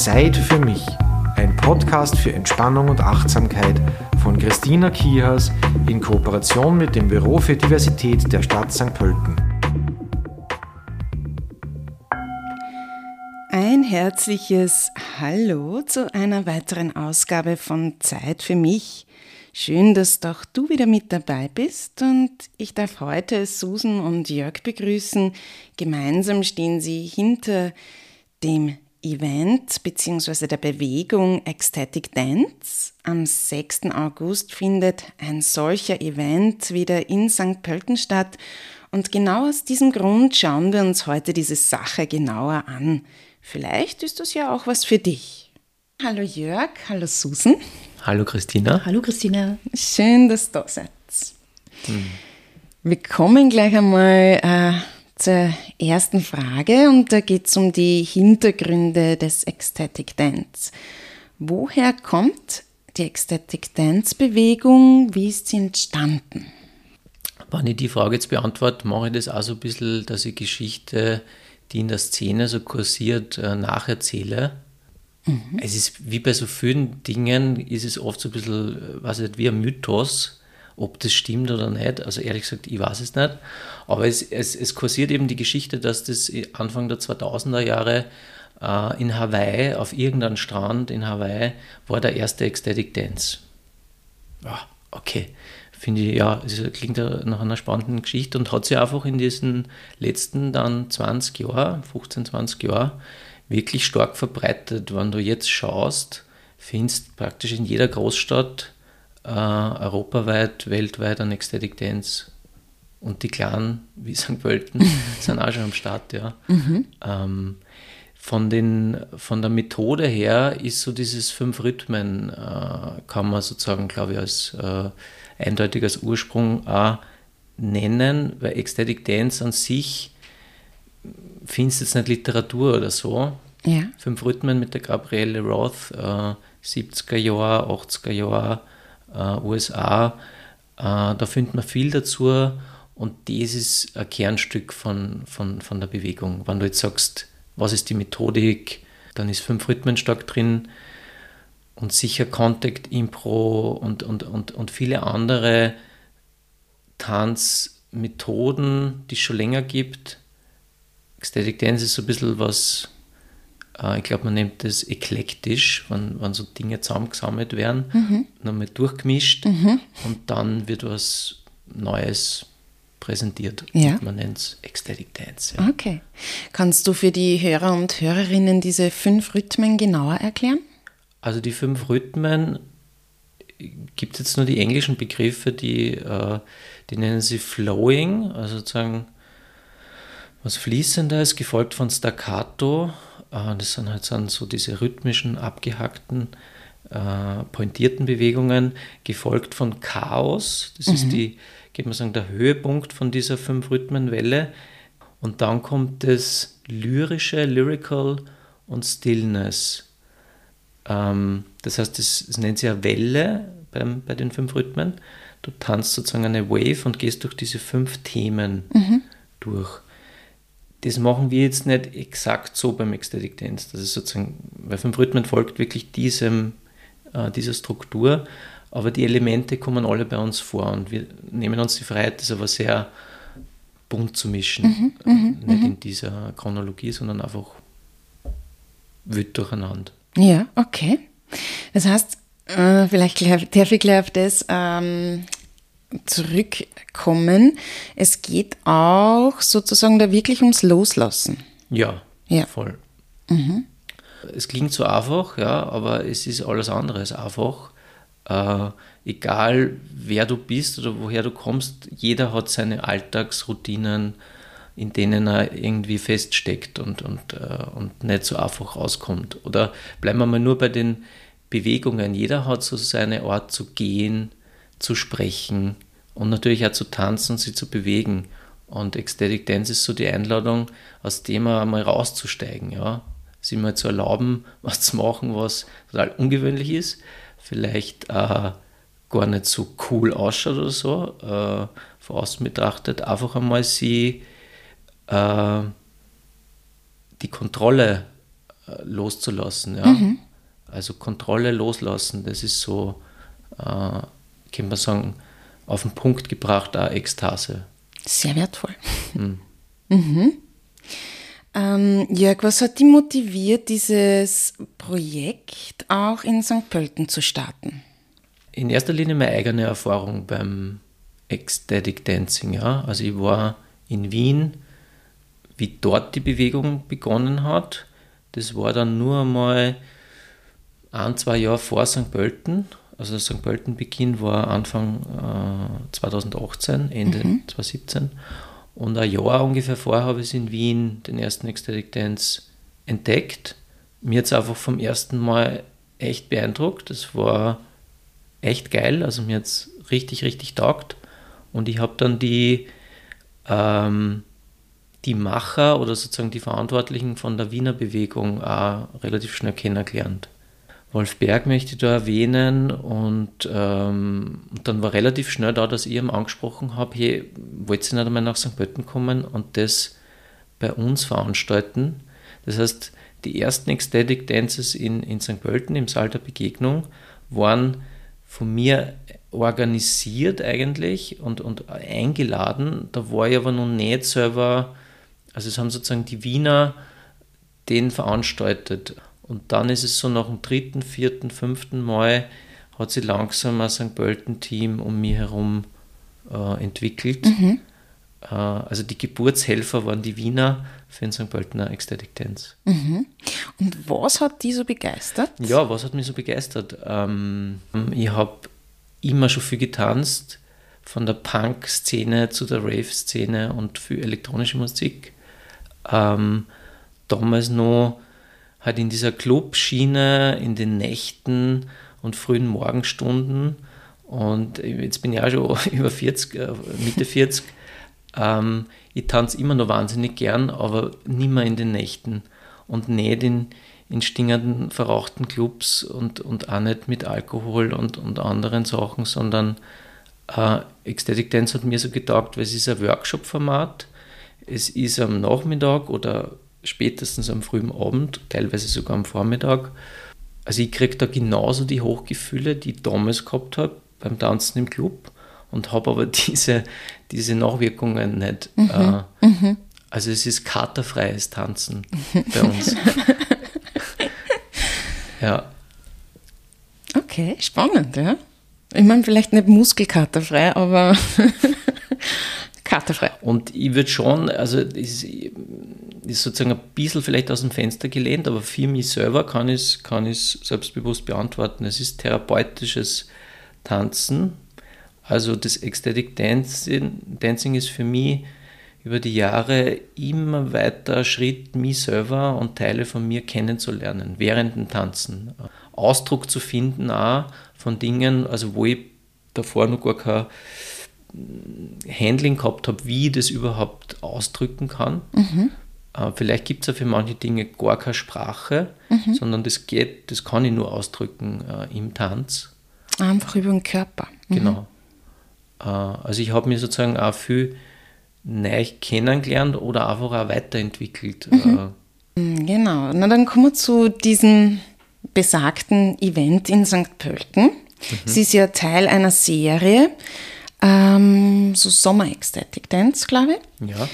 Zeit für mich. Ein Podcast für Entspannung und Achtsamkeit von Christina Kihas in Kooperation mit dem Büro für Diversität der Stadt St. Pölten. Ein herzliches Hallo zu einer weiteren Ausgabe von Zeit für mich. Schön, dass doch du wieder mit dabei bist und ich darf heute Susan und Jörg begrüßen. Gemeinsam stehen sie hinter dem Event bzw. der Bewegung Ecstatic Dance. Am 6. August findet ein solcher Event wieder in St. Pölten statt und genau aus diesem Grund schauen wir uns heute diese Sache genauer an. Vielleicht ist das ja auch was für dich. Hallo Jörg, hallo Susan. Hallo Christina. Hallo Christina. Schön, dass du da seid. Hm. Wir kommen gleich einmal äh, zur ersten Frage und da geht es um die Hintergründe des Ecstatic Dance. Woher kommt die Ecstatic Dance Bewegung? Wie ist sie entstanden? Wenn ich die Frage jetzt beantworte, mache ich das auch so ein bisschen, dass ich Geschichte, die in der Szene so kursiert, äh, nacherzähle. Mhm. Es ist wie bei so vielen Dingen, ist es oft so ein bisschen, äh, was nicht, wie ein Mythos, ob das stimmt oder nicht. Also ehrlich gesagt, ich weiß es nicht. Aber es, es, es kursiert eben die Geschichte, dass das Anfang der 2000er Jahre äh, in Hawaii, auf irgendeinem Strand in Hawaii, war der erste Ecstatic Dance. Ja, okay. Finde ich, ja, es klingt nach einer spannenden Geschichte und hat sich einfach in diesen letzten dann 20 Jahren, 15, 20 Jahren, wirklich stark verbreitet. Wenn du jetzt schaust, findest praktisch in jeder Großstadt äh, europaweit, weltweit ein Ecstatic Dance. Und die Kleinen, wie St. Pölten, sind auch schon am Start, ja. Mhm. Ähm, von, den, von der Methode her ist so dieses fünf Rhythmen, äh, kann man sozusagen, glaube ich, als äh, eindeutig als Ursprung auch nennen, weil Ecstatic Dance an sich findest jetzt nicht Literatur oder so. Ja. Fünf Rhythmen mit der Gabrielle Roth, äh, 70er Jahre, 80er Jahre, äh, USA. Äh, da findet man viel dazu und das ist ein Kernstück von, von, von der Bewegung. Wenn du jetzt sagst, was ist die Methodik, dann ist fünf Rhythmen stark drin und sicher Contact Impro und, und, und, und viele andere Tanzmethoden, die es schon länger gibt Ecstatic Dance ist so ein bisschen was, ich glaube, man nennt das eklektisch, wenn, wenn so Dinge zusammengesammelt werden, mhm. nochmal durchgemischt mhm. und dann wird was Neues präsentiert. Ja. Man nennt es Ecstatic Dance. Ja. Okay. Kannst du für die Hörer und Hörerinnen diese fünf Rhythmen genauer erklären? Also die fünf Rhythmen gibt es jetzt nur die englischen Begriffe, die, äh, die nennen sie Flowing, also sozusagen was Fließendes, gefolgt von Staccato. Äh, das sind halt dann so diese rhythmischen, abgehackten, äh, pointierten Bewegungen, gefolgt von Chaos. Das mhm. ist die, geht man sagen, der Höhepunkt von dieser Fünf-Rhythmen-Welle. Und dann kommt das Lyrische, Lyrical und Stillness. Ähm, das heißt, das, das nennt sich ja Welle beim, bei den fünf Rhythmen. Du tanzt sozusagen eine Wave und gehst durch diese fünf Themen mhm. durch das machen wir jetzt nicht exakt so beim Ecstatic Dance. Das ist sozusagen, weil fünf Rhythmen folgt wirklich diesem, äh, dieser Struktur, aber die Elemente kommen alle bei uns vor und wir nehmen uns die Freiheit, das aber sehr bunt zu mischen. Mhm, mhm nicht mhm. in dieser Chronologie, sondern einfach wild durcheinander. Ja, okay. Das heißt, äh, vielleicht darf ich gleich auf das ähm, zurückkommen. Es geht auch sozusagen da wirklich ums Loslassen. Ja, ja. voll. Mhm. Es klingt so einfach, ja, aber es ist alles andere als einfach. Äh, egal wer du bist oder woher du kommst, jeder hat seine Alltagsroutinen, in denen er irgendwie feststeckt und, und, äh, und nicht so einfach rauskommt. Oder bleiben wir mal nur bei den Bewegungen. Jeder hat so seine Art zu gehen, zu sprechen und natürlich auch zu tanzen und sich zu bewegen. Und Ecstatic Dance ist so die Einladung, aus dem einmal rauszusteigen, ja. Sich mal zu erlauben, was zu machen, was total ungewöhnlich ist, vielleicht äh, gar nicht so cool ausschaut oder so, äh, von außen betrachtet, einfach einmal sie äh, die Kontrolle äh, loszulassen. Ja? Mhm. Also Kontrolle loslassen, das ist so, äh, kann man sagen, auf den Punkt gebracht, auch Ekstase. Sehr wertvoll. Mhm. Mhm. Ähm, Jörg, was hat dich motiviert, dieses Projekt auch in St. Pölten zu starten? In erster Linie meine eigene Erfahrung beim Ecstatic Dancing. Ja? Also ich war in Wien, wie dort die Bewegung begonnen hat. Das war dann nur einmal ein, zwei Jahre vor St. Pölten. Also St. Pölten Beginn war Anfang äh, 2018, Ende mhm. 2017. Und ein Jahr ungefähr vorher habe ich in Wien den ersten Ecstatic Dance entdeckt. Mir hat es einfach vom ersten Mal echt beeindruckt. Das war echt geil. Also mir hat es richtig, richtig taugt. Und ich habe dann die, ähm, die Macher oder sozusagen die Verantwortlichen von der Wiener Bewegung auch relativ schnell kennengelernt. Wolf Berg möchte ich da erwähnen und, ähm, dann war relativ schnell da, dass ich ihm angesprochen habe, hey, wollt ihr nicht einmal nach St. Pölten kommen und das bei uns veranstalten? Das heißt, die ersten Ecstatic Dances in, in St. Pölten im Saal der Begegnung waren von mir organisiert eigentlich und, und eingeladen. Da war ich aber noch nicht selber, also es haben sozusagen die Wiener den veranstaltet. Und dann ist es so nach dem dritten, vierten, fünften Mal hat sich langsam ein St. Pölten-Team um mich herum äh, entwickelt. Mhm. Äh, also die Geburtshelfer waren die Wiener für den St. Pöltener Ecstatic Dance. Mhm. Und was hat die so begeistert? Ja, was hat mich so begeistert? Ähm, ich habe immer schon viel getanzt, von der Punk-Szene zu der Rave-Szene und für elektronische Musik. Ähm, damals noch halt in dieser Clubschiene, in den Nächten und frühen Morgenstunden. Und jetzt bin ich auch schon über 40, äh, Mitte 40. Ähm, ich tanze immer noch wahnsinnig gern, aber nicht mehr in den Nächten und nicht in, in stingenden, verrauchten Clubs und, und auch nicht mit Alkohol und, und anderen Sachen, sondern äh, Ecstatic Dance hat mir so getaugt, weil es ist ein Workshop-Format. Es ist am Nachmittag oder spätestens am frühen Abend, teilweise sogar am Vormittag. Also ich kriege da genauso die Hochgefühle, die ich damals gehabt habe beim Tanzen im Club und habe aber diese, diese Nachwirkungen nicht. Mhm. Äh, mhm. Also es ist katerfreies Tanzen bei uns. ja. Okay, spannend, ja. Ich meine, vielleicht nicht muskelkaterfrei, aber katerfrei. Und ich würde schon, also es ist sozusagen ein bisschen vielleicht aus dem Fenster gelehnt, aber für mich selber kann ich es kann selbstbewusst beantworten. Es ist therapeutisches Tanzen. Also das Ecstatic Dancing, Dancing ist für mich über die Jahre immer weiter Schritt, mich selber und Teile von mir kennenzulernen, während dem Tanzen. Ausdruck zu finden auch von Dingen, also wo ich davor noch gar kein Handling gehabt habe, wie ich das überhaupt ausdrücken kann. Mhm. Äh, vielleicht gibt es ja für manche Dinge gar keine Sprache, mhm. sondern das geht, das kann ich nur ausdrücken äh, im Tanz. Einfach über den Körper. Mhm. Genau. Äh, also ich habe mich sozusagen auch viel neu kennengelernt oder einfach auch weiterentwickelt. Mhm. Äh, mm, genau. Na dann kommen wir zu diesem besagten Event in St. Pölten. Mhm. Es ist ja Teil einer Serie, ähm, so Sommer-Ecstatic Dance, glaube ich. Ja.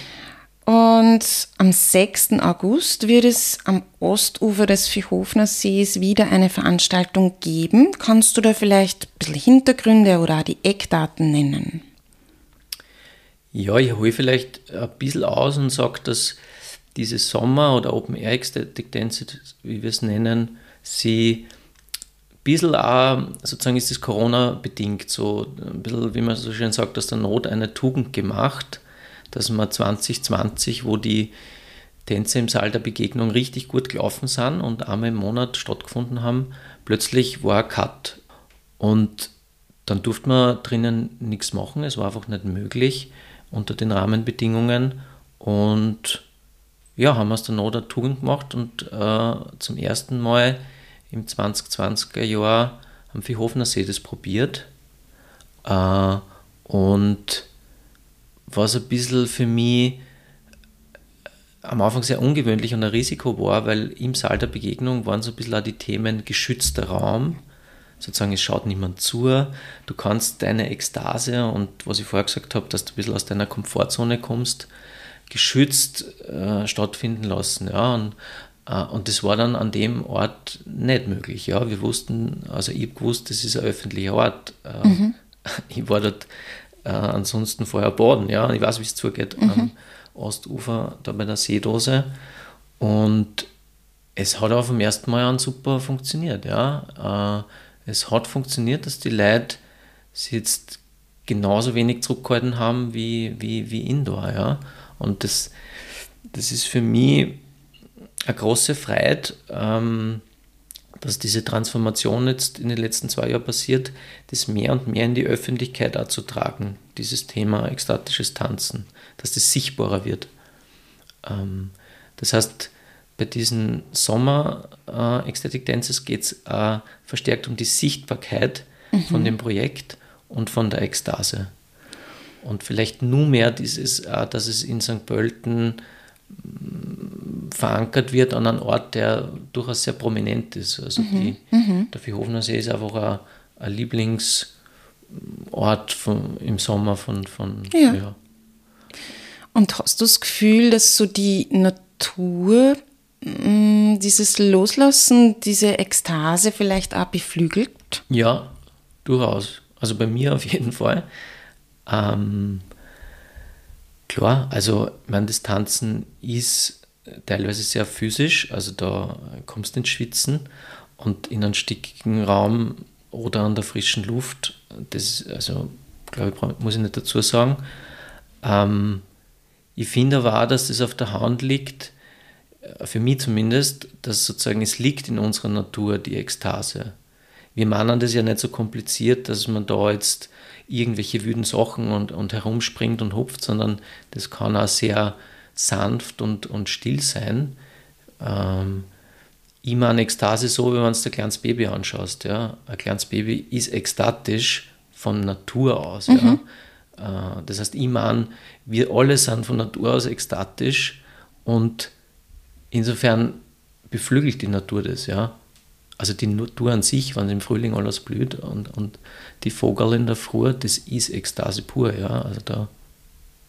Und am 6. August wird es am Ostufer des Viehhofner Sees wieder eine Veranstaltung geben. Kannst du da vielleicht ein bisschen Hintergründe oder auch die Eckdaten nennen? Ja, ich hole vielleicht ein bisschen aus und sage, dass diese Sommer- oder Open Air Ecstatic Dance, wie wir es nennen, sie bisschen auch, sozusagen ist das Corona-bedingt, so ein bisschen, wie man so schön sagt, aus der Not eine Tugend gemacht dass wir 2020, wo die Tänze im Saal der Begegnung richtig gut gelaufen sind und einmal im Monat stattgefunden haben, plötzlich war ein Cut. Und dann durfte man drinnen nichts machen, es war einfach nicht möglich unter den Rahmenbedingungen. Und ja, haben wir es dann noch der Tugend gemacht und äh, zum ersten Mal im 2020er Jahr am Viehhofener See das probiert. Äh, und was ein bisschen für mich am Anfang sehr ungewöhnlich und ein Risiko war, weil im Saal der Begegnung waren so ein bisschen auch die Themen geschützter Raum. Sozusagen, es schaut niemand zu. Du kannst deine Ekstase und was ich vorher gesagt habe, dass du ein bisschen aus deiner Komfortzone kommst, geschützt äh, stattfinden lassen. Ja, und, äh, und das war dann an dem Ort nicht möglich. Ja, wir wussten, also ich habe gewusst, das ist ein öffentlicher Ort. Äh, mhm. Ich war dort äh, ansonsten vorher baden. Ja, ich weiß, wie es zugeht. Mhm. Am Ostufer, da bei der Seedose. Und es hat auf dem ersten Mal an super funktioniert. Ja, äh, es hat funktioniert, dass die Leute sich jetzt genauso wenig zurückgehalten haben wie, wie, wie Indoor. Ja? Und das, das ist für mich eine große Freiheit, ähm, dass diese Transformation jetzt in den letzten zwei Jahren passiert, das mehr und mehr in die Öffentlichkeit auch zu tragen, dieses Thema ekstatisches Tanzen, dass das sichtbarer wird. Ähm, das heißt, bei diesen Sommer äh, Ecstatic Dances geht es äh, verstärkt um die Sichtbarkeit mhm. von dem Projekt und von der Ekstase. Und vielleicht nur mehr dieses, äh, dass es in St. Pölten verankert wird an einem Ort, der durchaus sehr prominent ist. Also mhm. Die, mhm. der Viehhofener See ist einfach ein, ein Lieblingsort von, im Sommer von, von ja. ja. Und hast du das Gefühl, dass so die Natur mm, dieses Loslassen, diese Ekstase vielleicht auch beflügelt? Ja, durchaus. Also bei mir auf jeden Fall. Ähm, klar, also meine, das Tanzen ist teilweise sehr physisch, also da kommst du ins Schwitzen und in einem stickigen Raum oder an der frischen Luft, das, also glaube ich, muss ich nicht dazu sagen. Ähm, ich finde aber auch, dass das auf der Hand liegt, äh, für mich zumindest, dass sozusagen es liegt in unserer Natur, die Ekstase. Wir meinen das ja nicht so kompliziert, dass man da jetzt irgendwelche wüden Sachen und, und herumspringt und hupft, sondern das kann auch sehr sanft und, und still sein. Ähm, immer eine Ekstase so, wenn man es ein kleines Baby anschaust. Ja. Ein kleines Baby ist ekstatisch von Natur aus. Mhm. Ja. Äh, das heißt, meine, wir alle sind von Natur aus ekstatisch und insofern beflügelt die Natur das. Ja also die Natur an sich, wenn im Frühling alles blüht und, und die Vogel in der Früh, das ist Ekstase pur, ja. Also da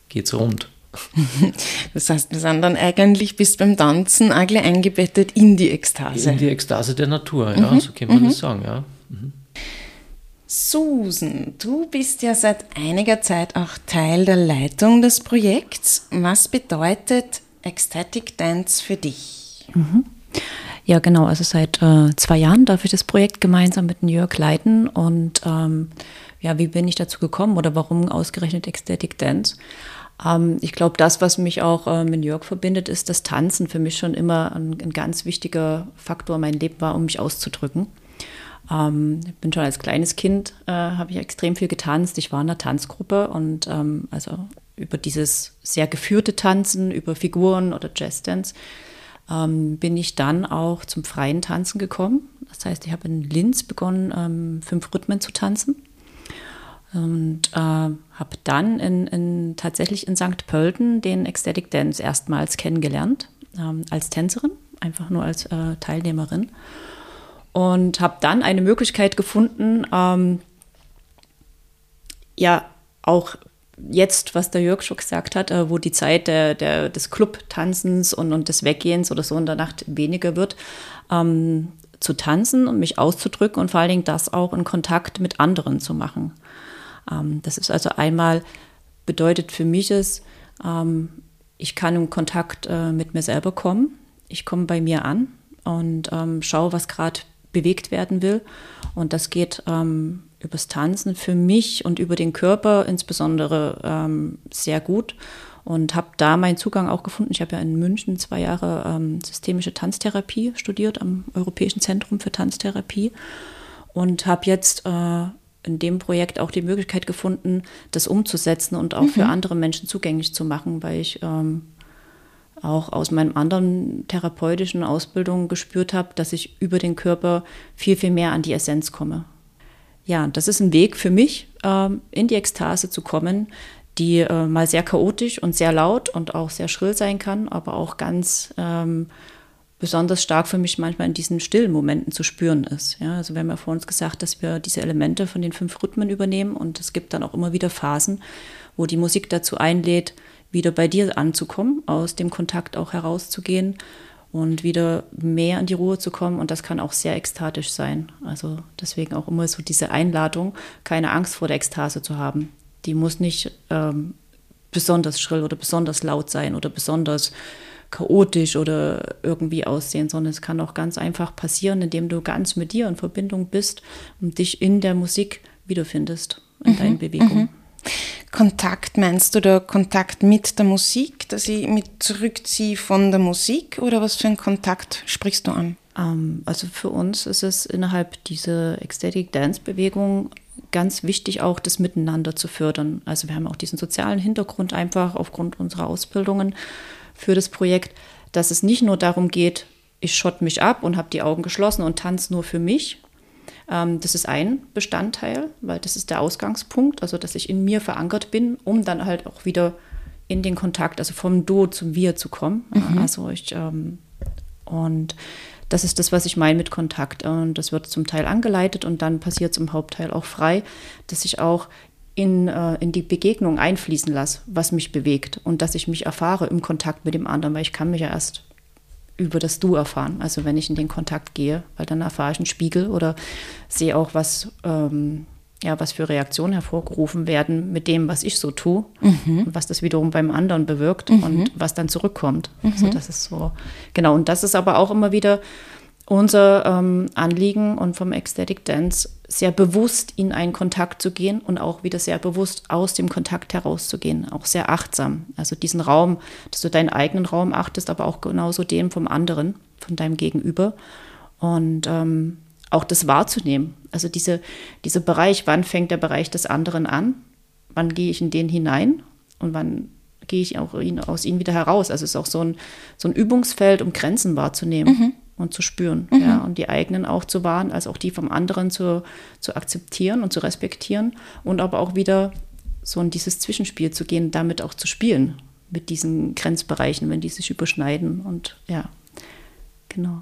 geht's rund. Das heißt, wir sind dann eigentlich bis beim Tanzen eigentlich eingebettet in die Ekstase. In die Ekstase der Natur, ja, mhm. so kann man mhm. das sagen, ja. Mhm. Susan, du bist ja seit einiger Zeit auch Teil der Leitung des Projekts. Was bedeutet Ecstatic Dance für dich? Ja, genau. Also seit äh, zwei Jahren darf ich das Projekt gemeinsam mit Jörg leiten. Und ähm, ja, wie bin ich dazu gekommen oder warum ausgerechnet Ecstatic Dance? Ähm, ich glaube, das, was mich auch äh, mit Jörg verbindet, ist, dass Tanzen für mich schon immer ein, ein ganz wichtiger Faktor in meinem Leben war, um mich auszudrücken. Ähm, ich bin schon als kleines Kind, äh, habe ich extrem viel getanzt. Ich war in einer Tanzgruppe und ähm, also über dieses sehr geführte Tanzen, über Figuren oder Jazz-Dance ähm, bin ich dann auch zum freien Tanzen gekommen. Das heißt, ich habe in Linz begonnen, ähm, fünf Rhythmen zu tanzen. Und äh, habe dann in, in, tatsächlich in St. Pölten den Ecstatic Dance erstmals kennengelernt, ähm, als Tänzerin, einfach nur als äh, Teilnehmerin. Und habe dann eine Möglichkeit gefunden, ähm, ja, auch jetzt, was der Jörg schon gesagt hat, äh, wo die Zeit der, der, des Club-Tanzens und, und des Weggehens oder so in der Nacht weniger wird, ähm, zu tanzen und mich auszudrücken und vor allen Dingen das auch in Kontakt mit anderen zu machen. Ähm, das ist also einmal bedeutet für mich es, ähm, ich kann in Kontakt äh, mit mir selber kommen. Ich komme bei mir an und ähm, schaue, was gerade bewegt werden will. Und das geht ähm, übers Tanzen für mich und über den Körper insbesondere ähm, sehr gut und habe da meinen Zugang auch gefunden. Ich habe ja in München zwei Jahre ähm, systemische Tanztherapie studiert am Europäischen Zentrum für Tanztherapie und habe jetzt äh, in dem Projekt auch die Möglichkeit gefunden, das umzusetzen und auch mhm. für andere Menschen zugänglich zu machen, weil ich ähm, auch aus meinen anderen therapeutischen Ausbildungen gespürt habe, dass ich über den Körper viel, viel mehr an die Essenz komme ja, das ist ein Weg für mich, ähm, in die Ekstase zu kommen, die äh, mal sehr chaotisch und sehr laut und auch sehr schrill sein kann, aber auch ganz ähm, besonders stark für mich manchmal in diesen stillen Momenten zu spüren ist. Ja, also wir haben ja vor uns gesagt, dass wir diese Elemente von den fünf Rhythmen übernehmen und es gibt dann auch immer wieder Phasen, wo die Musik dazu einlädt, wieder bei dir anzukommen, aus dem Kontakt auch herauszugehen und wieder mehr in die Ruhe zu kommen. Und das kann auch sehr ekstatisch sein. Also deswegen auch immer so diese Einladung, keine Angst vor der Ekstase zu haben. Die muss nicht ähm, besonders schrill oder besonders laut sein oder besonders chaotisch oder irgendwie aussehen, sondern es kann auch ganz einfach passieren, indem du ganz mit dir in Verbindung bist und dich in der Musik wiederfindest, in mhm, deinen Bewegungen. Mhm. Kontakt meinst du da Kontakt mit der Musik, dass ich mich zurückziehe von der Musik oder was für einen Kontakt sprichst du an? Ähm, also für uns ist es innerhalb dieser Ecstatic Dance Bewegung ganz wichtig auch das Miteinander zu fördern. Also wir haben auch diesen sozialen Hintergrund einfach aufgrund unserer Ausbildungen für das Projekt, dass es nicht nur darum geht, ich schott mich ab und habe die Augen geschlossen und tanze nur für mich. Ähm, das ist ein Bestandteil, weil das ist der Ausgangspunkt, also dass ich in mir verankert bin, um dann halt auch wieder in den Kontakt, also vom Du zum Wir zu kommen. Mhm. Also ich ähm, und das ist das, was ich meine mit Kontakt. Und das wird zum Teil angeleitet und dann passiert es im Hauptteil auch frei, dass ich auch in, äh, in die Begegnung einfließen lasse, was mich bewegt und dass ich mich erfahre im Kontakt mit dem anderen, weil ich kann mich ja erst über das Du erfahren. Also wenn ich in den Kontakt gehe, weil dann erfahre ich einen Spiegel oder sehe auch, was, ähm, ja, was für Reaktionen hervorgerufen werden mit dem, was ich so tue mhm. und was das wiederum beim anderen bewirkt mhm. und was dann zurückkommt. Mhm. Also das ist so, genau. Und das ist aber auch immer wieder unser ähm, Anliegen und vom Ecstatic Dance sehr bewusst in einen Kontakt zu gehen und auch wieder sehr bewusst aus dem Kontakt herauszugehen, auch sehr achtsam. Also diesen Raum, dass du deinen eigenen Raum achtest, aber auch genauso den vom anderen, von deinem Gegenüber. Und ähm, auch das wahrzunehmen. Also diese, dieser Bereich, wann fängt der Bereich des anderen an? Wann gehe ich in den hinein? Und wann gehe ich auch ihn, aus ihm wieder heraus? Also es ist auch so ein, so ein Übungsfeld, um Grenzen wahrzunehmen. Mhm und zu spüren. Mhm. Ja, und die eigenen auch zu wahren, als auch die vom anderen zu, zu akzeptieren und zu respektieren und aber auch wieder so in dieses Zwischenspiel zu gehen, damit auch zu spielen mit diesen Grenzbereichen, wenn die sich überschneiden und ja. Genau.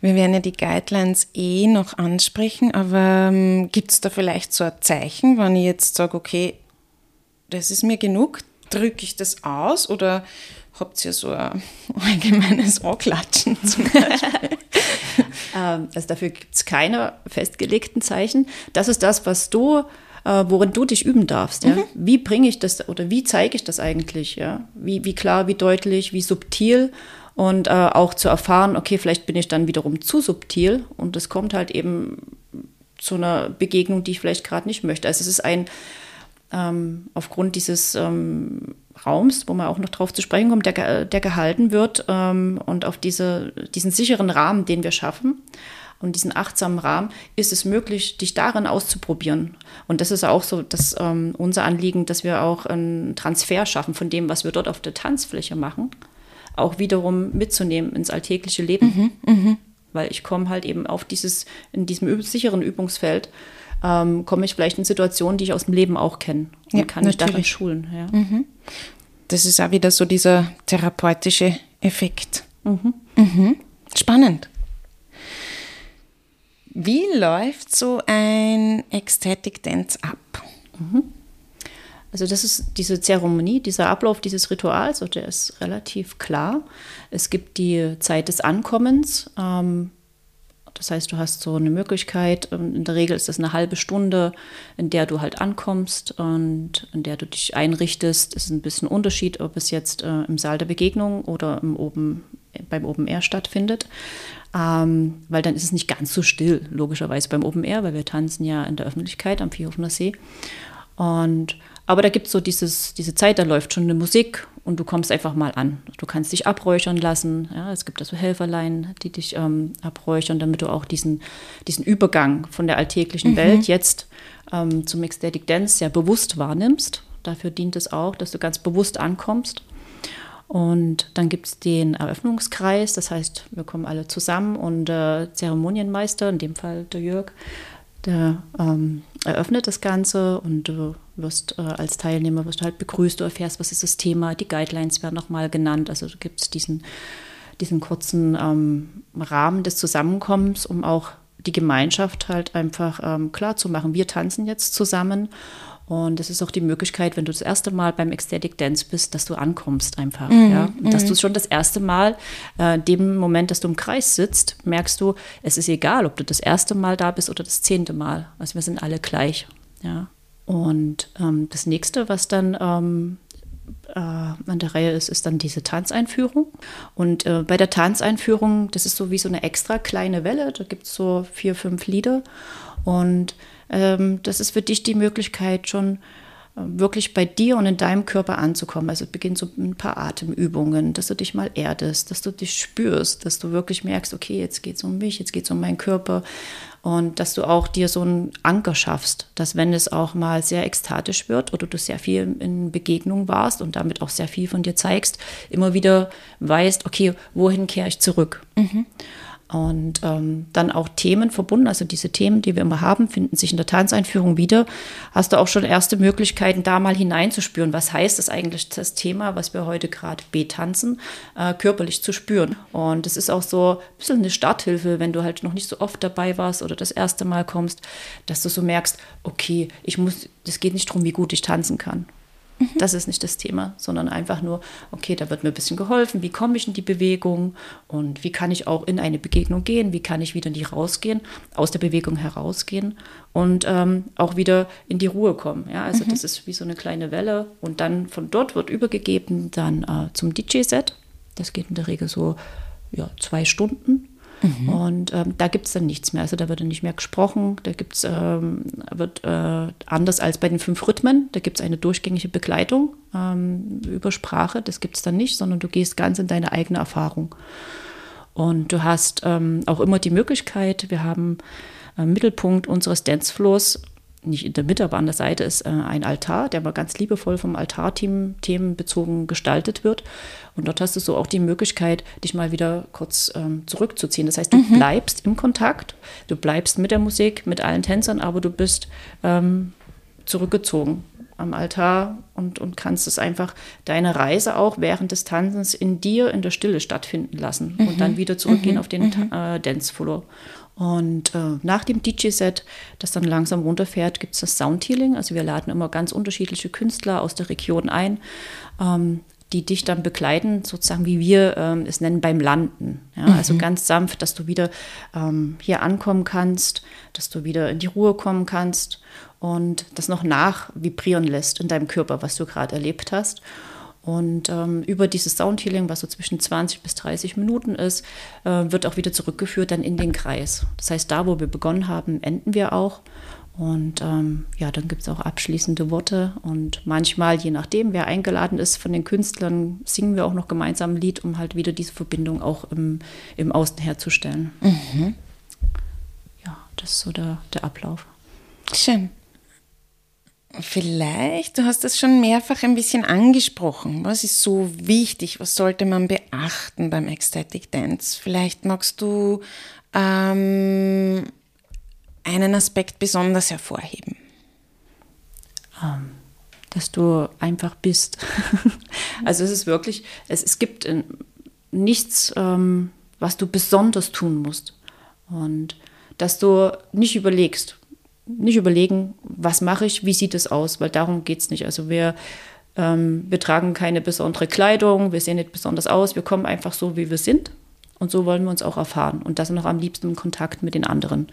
Wir werden ja die Guidelines eh noch ansprechen, aber ähm, gibt es da vielleicht so ein Zeichen, wenn ich jetzt sage, okay, das ist mir genug, drücke ich das aus oder habt ihr so ein allgemeines Anklatschen zum Beispiel? ähm, also dafür gibt es keine festgelegten Zeichen. Das ist das, was du, äh, worin du dich üben darfst. Ja? Mhm. Wie bringe ich das oder wie zeige ich das eigentlich? Ja? Wie, wie klar, wie deutlich, wie subtil und äh, auch zu erfahren, okay, vielleicht bin ich dann wiederum zu subtil und es kommt halt eben zu einer Begegnung, die ich vielleicht gerade nicht möchte. Also es ist ein ähm, aufgrund dieses ähm, Raums, wo man auch noch drauf zu sprechen kommt, der, der gehalten wird ähm, und auf diese, diesen sicheren Rahmen, den wir schaffen und diesen achtsamen Rahmen, ist es möglich, dich darin auszuprobieren. Und das ist auch so dass, ähm, unser Anliegen, dass wir auch einen Transfer schaffen von dem, was wir dort auf der Tanzfläche machen, auch wiederum mitzunehmen ins alltägliche Leben. Mhm, mh. Weil ich komme halt eben auf dieses, in diesem sicheren Übungsfeld, ähm, komme ich vielleicht in Situationen, die ich aus dem Leben auch kenne und ja, kann mich darin schulen. Ja. Mhm. Das ist auch wieder so dieser therapeutische Effekt. Mhm. Mhm. Spannend. Wie läuft so ein Ecstatic Dance ab? Mhm. Also das ist diese Zeremonie, dieser Ablauf dieses Rituals, der ist relativ klar. Es gibt die Zeit des Ankommens. Ähm, das heißt, du hast so eine Möglichkeit, ähm, in der Regel ist das eine halbe Stunde, in der du halt ankommst und in der du dich einrichtest. Es ist ein bisschen Unterschied, ob es jetzt äh, im Saal der Begegnung oder im Open, beim Open Air stattfindet. Ähm, weil dann ist es nicht ganz so still, logischerweise beim Open Air, weil wir tanzen ja in der Öffentlichkeit am Vierhofener See. Und, aber da gibt es so dieses, diese Zeit, da läuft schon eine Musik und du kommst einfach mal an. Du kannst dich abräuchern lassen. Ja, es gibt also Helferlein, die dich ähm, abräuchern, damit du auch diesen, diesen Übergang von der alltäglichen mhm. Welt jetzt ähm, zum Ecstatic Dance sehr bewusst wahrnimmst. Dafür dient es auch, dass du ganz bewusst ankommst. Und dann gibt es den Eröffnungskreis, das heißt, wir kommen alle zusammen und der äh, Zeremonienmeister, in dem Fall der Jörg, der ähm, eröffnet das Ganze und du wirst äh, als Teilnehmer, wirst du halt begrüßt, du erfährst, was ist das Thema, die Guidelines werden nochmal genannt, also du gibst diesen, diesen kurzen ähm, Rahmen des Zusammenkommens, um auch die Gemeinschaft halt einfach ähm, klar zu machen. Wir tanzen jetzt zusammen und es ist auch die Möglichkeit, wenn du das erste Mal beim Ecstatic Dance bist, dass du ankommst einfach. Mhm, ja? Dass mhm. du schon das erste Mal, äh, dem Moment, dass du im Kreis sitzt, merkst du, es ist egal, ob du das erste Mal da bist oder das zehnte Mal. Also wir sind alle gleich. Ja? Und ähm, das nächste, was dann ähm, äh, an der Reihe ist, ist dann diese Tanzeinführung. Und äh, bei der Tanzeinführung, das ist so wie so eine extra kleine Welle, da gibt es so vier, fünf Lieder. Und ähm, das ist für dich die Möglichkeit, schon äh, wirklich bei dir und in deinem Körper anzukommen. Also beginnt so ein paar Atemübungen, dass du dich mal erdest, dass du dich spürst, dass du wirklich merkst, okay, jetzt geht es um mich, jetzt geht es um meinen Körper und dass du auch dir so einen Anker schaffst, dass wenn es auch mal sehr ekstatisch wird oder du sehr viel in Begegnung warst und damit auch sehr viel von dir zeigst, immer wieder weißt, okay, wohin kehre ich zurück? Mhm. Und ähm, dann auch Themen verbunden, also diese Themen, die wir immer haben, finden sich in der Tanzeinführung wieder. Hast du auch schon erste Möglichkeiten, da mal hineinzuspüren. Was heißt das eigentlich, das Thema, was wir heute gerade betanzen, äh, körperlich zu spüren? Und es ist auch so ein bisschen eine Starthilfe, wenn du halt noch nicht so oft dabei warst oder das erste Mal kommst, dass du so merkst, okay, ich muss, es geht nicht darum, wie gut ich tanzen kann. Mhm. Das ist nicht das Thema, sondern einfach nur, okay, da wird mir ein bisschen geholfen, wie komme ich in die Bewegung und wie kann ich auch in eine Begegnung gehen, wie kann ich wieder in die rausgehen, aus der Bewegung herausgehen und ähm, auch wieder in die Ruhe kommen. Ja, also mhm. das ist wie so eine kleine Welle und dann von dort wird übergegeben dann äh, zum DJ-Set. Das geht in der Regel so ja, zwei Stunden Mhm. Und ähm, da gibt es dann nichts mehr. Also da wird dann nicht mehr gesprochen. Da gibt's, ähm, wird äh, anders als bei den fünf Rhythmen. Da gibt es eine durchgängige Begleitung ähm, über Sprache. Das gibt es dann nicht, sondern du gehst ganz in deine eigene Erfahrung. Und du hast ähm, auch immer die Möglichkeit, wir haben äh, Mittelpunkt unseres Dancefloors nicht in der Mitte, aber an der Seite ist äh, ein Altar, der mal ganz liebevoll vom Altarteam themenbezogen gestaltet wird. Und dort hast du so auch die Möglichkeit, dich mal wieder kurz ähm, zurückzuziehen. Das heißt, du mhm. bleibst im Kontakt, du bleibst mit der Musik, mit allen Tänzern, aber du bist ähm, zurückgezogen am Altar und, und kannst es einfach deine Reise auch während des Tanzens in dir in der Stille stattfinden lassen mhm. und dann wieder zurückgehen mhm. auf den mhm. äh, Dancefloor. Und äh, nach dem DJ-Set, das dann langsam runterfährt, gibt es das Soundhealing. Also wir laden immer ganz unterschiedliche Künstler aus der Region ein, ähm, die dich dann begleiten, sozusagen wie wir ähm, es nennen beim Landen. Ja? Mhm. Also ganz sanft, dass du wieder ähm, hier ankommen kannst, dass du wieder in die Ruhe kommen kannst und das noch nach vibrieren lässt in deinem Körper, was du gerade erlebt hast. Und ähm, über dieses Soundhealing, was so zwischen 20 bis 30 Minuten ist, äh, wird auch wieder zurückgeführt dann in den Kreis. Das heißt, da, wo wir begonnen haben, enden wir auch. Und ähm, ja, dann gibt es auch abschließende Worte. Und manchmal, je nachdem, wer eingeladen ist von den Künstlern, singen wir auch noch gemeinsam ein Lied, um halt wieder diese Verbindung auch im, im Außen herzustellen. Mhm. Ja, das ist so der, der Ablauf. Schön. Vielleicht, du hast das schon mehrfach ein bisschen angesprochen. Was ist so wichtig? Was sollte man beachten beim Ecstatic Dance? Vielleicht magst du ähm, einen Aspekt besonders hervorheben. Ähm, dass du einfach bist. also es ist wirklich, es, es gibt nichts, ähm, was du besonders tun musst. Und dass du nicht überlegst, nicht überlegen, was mache ich, wie sieht es aus, weil darum geht es nicht. Also wir, ähm, wir tragen keine besondere Kleidung, wir sehen nicht besonders aus, wir kommen einfach so, wie wir sind. Und so wollen wir uns auch erfahren. Und das noch am liebsten im Kontakt mit den anderen.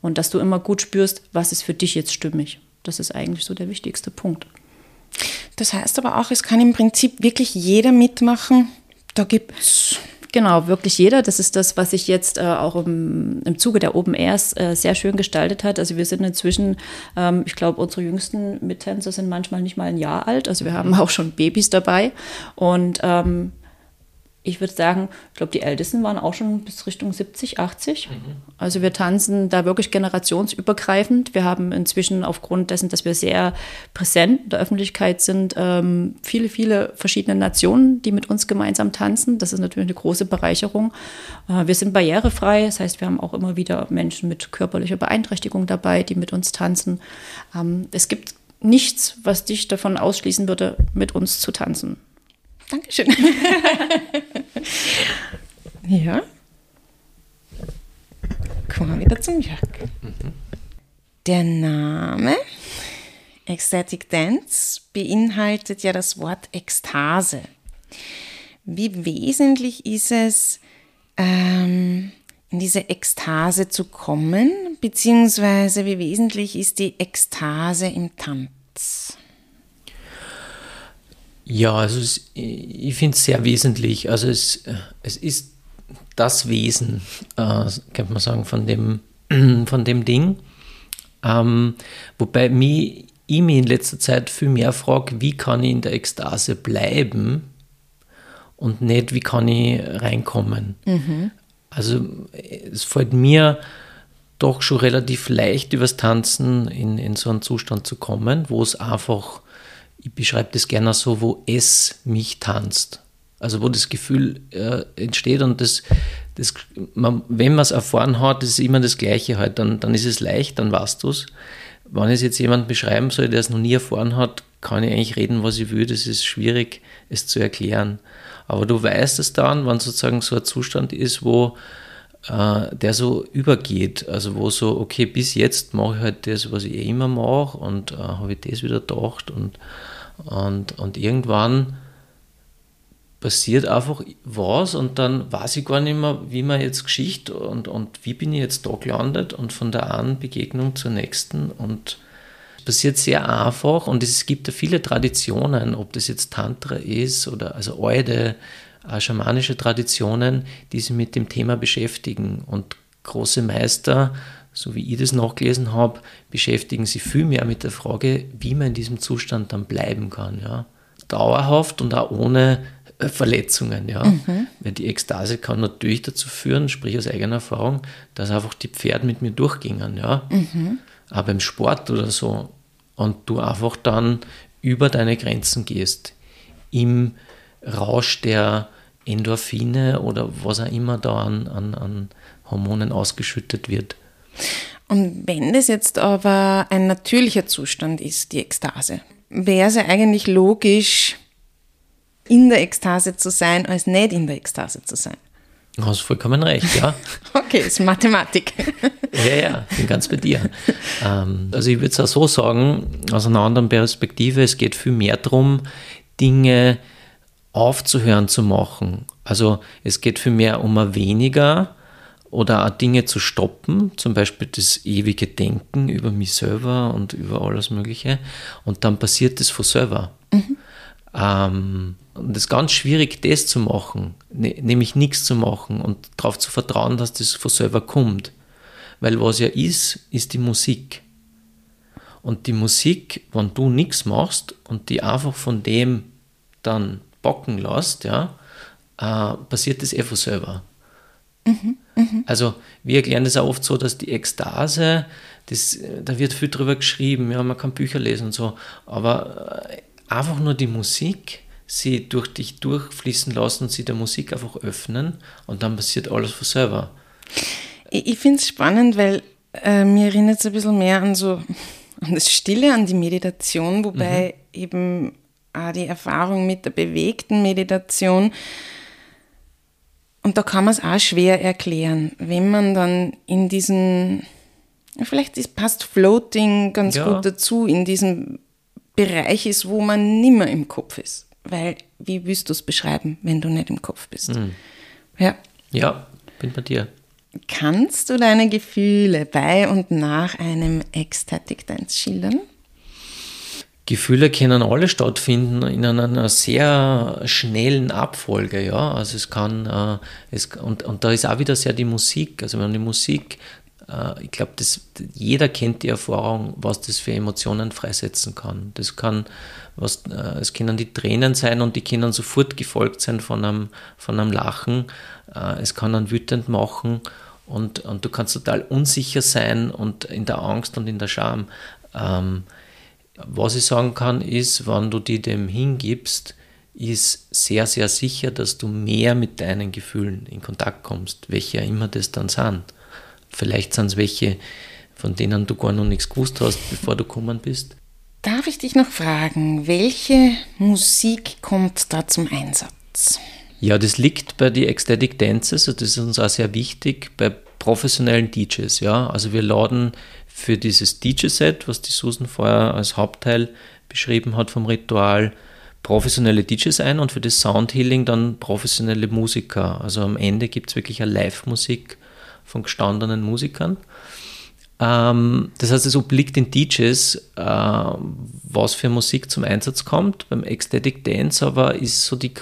Und dass du immer gut spürst, was ist für dich jetzt stimmig. Das ist eigentlich so der wichtigste Punkt. Das heißt aber auch, es kann im Prinzip wirklich jeder mitmachen. Da gibt es Genau, wirklich jeder. Das ist das, was sich jetzt äh, auch im, im Zuge der Open Airs äh, sehr schön gestaltet hat. Also wir sind inzwischen, ähm, ich glaube, unsere jüngsten Mittänzer sind manchmal nicht mal ein Jahr alt. Also wir haben auch schon Babys dabei. Und ähm, ich würde sagen, ich glaube, die Ältesten waren auch schon bis Richtung 70, 80. Mhm. Also wir tanzen da wirklich generationsübergreifend. Wir haben inzwischen aufgrund dessen, dass wir sehr präsent in der Öffentlichkeit sind, ähm, viele, viele verschiedene Nationen, die mit uns gemeinsam tanzen. Das ist natürlich eine große Bereicherung. Äh, wir sind barrierefrei, das heißt, wir haben auch immer wieder Menschen mit körperlicher Beeinträchtigung dabei, die mit uns tanzen. Ähm, es gibt nichts, was dich davon ausschließen würde, mit uns zu tanzen. Dankeschön. ja. Kommen wir wieder zum Jörg. Mhm. Der Name Ecstatic Dance beinhaltet ja das Wort Ekstase. Wie wesentlich ist es, ähm, in diese Ekstase zu kommen, beziehungsweise wie wesentlich ist die Ekstase im Tanz? Ja, also es, ich finde es sehr wesentlich. Also es, es ist das Wesen, äh, könnte man sagen, von dem, von dem Ding. Ähm, wobei mich, ich mich in letzter Zeit viel mehr frage, wie kann ich in der Ekstase bleiben und nicht, wie kann ich reinkommen. Mhm. Also es fällt mir doch schon relativ leicht übers Tanzen in, in so einen Zustand zu kommen, wo es einfach, ich beschreibe das gerne so, wo es mich tanzt. Also wo das Gefühl äh, entsteht und das, das man, wenn man es erfahren hat, ist immer das Gleiche halt, dann, dann ist es leicht, dann weißt du es. Wenn es jetzt jemand beschreiben soll, der es noch nie erfahren hat, kann ich eigentlich reden, was ich will. Das ist schwierig, es zu erklären. Aber du weißt es dann, wenn sozusagen so ein Zustand ist, wo äh, der so übergeht. Also wo so, okay, bis jetzt mache ich halt das, was ich eh immer mache und äh, habe ich das wieder gedacht und, und, und irgendwann passiert einfach was und dann weiß ich gar nicht mehr, wie man jetzt Geschichte und, und wie bin ich jetzt da gelandet und von der einen Begegnung zur nächsten und es passiert sehr einfach und es gibt ja viele Traditionen, ob das jetzt Tantra ist oder also alte schamanische Traditionen, die sich mit dem Thema beschäftigen und große Meister, so wie ich das nachgelesen habe, beschäftigen sich viel mehr mit der Frage, wie man in diesem Zustand dann bleiben kann, ja. Dauerhaft und auch ohne äh, Verletzungen, ja. Mhm. Weil die Ekstase kann natürlich dazu führen, sprich aus eigener Erfahrung, dass einfach die Pferde mit mir durchgingen, ja. Mhm. Auch beim Sport oder so. Und du einfach dann über deine Grenzen gehst. Im Rausch der Endorphine oder was auch immer da an, an, an Hormonen ausgeschüttet wird. Und wenn das jetzt aber ein natürlicher Zustand ist, die Ekstase, wäre es ja eigentlich logisch, in der Ekstase zu sein, als nicht in der Ekstase zu sein. Du hast vollkommen recht, ja. okay, ist Mathematik. ja, ja, bin ganz bei dir. Ähm, also ich würde es auch so sagen, aus einer anderen Perspektive, es geht viel mehr darum, Dinge aufzuhören zu machen. Also es geht viel mehr um ein weniger oder auch Dinge zu stoppen, zum Beispiel das ewige Denken über mich selber und über alles Mögliche. Und dann passiert das von selber. Mhm. Ähm, und es ist ganz schwierig, das zu machen, ne, nämlich nichts zu machen und darauf zu vertrauen, dass das von selber kommt. Weil was ja ist, ist die Musik. Und die Musik, wenn du nichts machst und die einfach von dem dann bocken lässt, ja, äh, passiert das eh von selber. Mhm, mh. Also wir erklären das auch oft so, dass die Ekstase, das, da wird viel drüber geschrieben, ja, man kann Bücher lesen und so, aber äh, einfach nur die Musik, sie durch dich durchfließen lassen und sie der Musik einfach öffnen und dann passiert alles von selber. Ich, ich finde es spannend, weil äh, mir erinnert es ein bisschen mehr an so an das Stille, an die Meditation, wobei mhm. eben auch die Erfahrung mit der bewegten Meditation und da kann man es auch schwer erklären, wenn man dann in diesen, vielleicht ist, passt Floating ganz ja. gut dazu, in diesem Bereich ist, wo man nimmer im Kopf ist. Weil, wie willst du es beschreiben, wenn du nicht im Kopf bist? Mhm. Ja. Ja, bin bei dir. Kannst du deine Gefühle bei und nach einem Ecstatic Dance schildern? Gefühle können alle stattfinden in einer sehr schnellen Abfolge, ja. Also es kann, äh, es, und, und da ist auch wieder sehr die Musik. Also wenn die Musik äh, ich glaube, jeder kennt die Erfahrung, was das für Emotionen freisetzen kann. Das kann, was, äh, es können die Tränen sein und die können sofort gefolgt sein von einem, von einem Lachen. Äh, es kann einen wütend machen und, und du kannst total unsicher sein und in der Angst und in der Scham. Ähm, was ich sagen kann, ist, wenn du dir dem hingibst, ist sehr, sehr sicher, dass du mehr mit deinen Gefühlen in Kontakt kommst, welche immer das dann sind. Vielleicht sind es welche, von denen du gar noch nichts gewusst hast, bevor du gekommen bist. Darf ich dich noch fragen, welche Musik kommt da zum Einsatz? Ja, das liegt bei den Ecstatic Dances und das ist uns auch sehr wichtig bei professionellen DJs. Ja, also wir laden für dieses DJ-Set, was die Susan vorher als Hauptteil beschrieben hat vom Ritual, professionelle DJs ein und für das Soundhealing dann professionelle Musiker. Also am Ende gibt es wirklich eine Live-Musik von gestandenen Musikern. Ähm, das heißt, es obliegt den DJs, äh, was für Musik zum Einsatz kommt. Beim Ecstatic Dance aber ist so die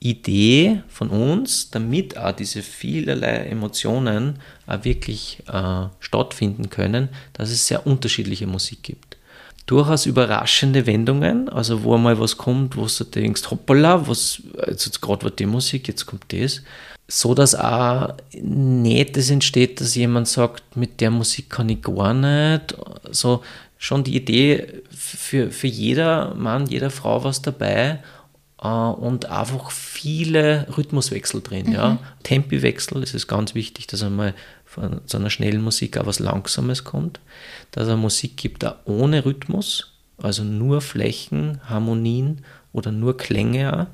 Grundidee von uns, damit auch diese vielerlei Emotionen auch wirklich äh, stattfinden können, dass es sehr unterschiedliche Musik gibt. Durchaus überraschende Wendungen, also wo einmal was kommt, wo du denkst, hoppala, was, jetzt gerade war die Musik, jetzt kommt das so dass auch nicht das entsteht, dass jemand sagt, mit der Musik kann ich gar nicht. So schon die Idee, für, für jeder Mann, jeder Frau was dabei und einfach viele Rhythmuswechsel drin. Mhm. Ja. Tempiwechsel, das ist ganz wichtig, dass einmal von so einer schnellen Musik auch was Langsames kommt. Dass es Musik gibt, auch ohne Rhythmus, also nur Flächen, Harmonien oder nur Klänge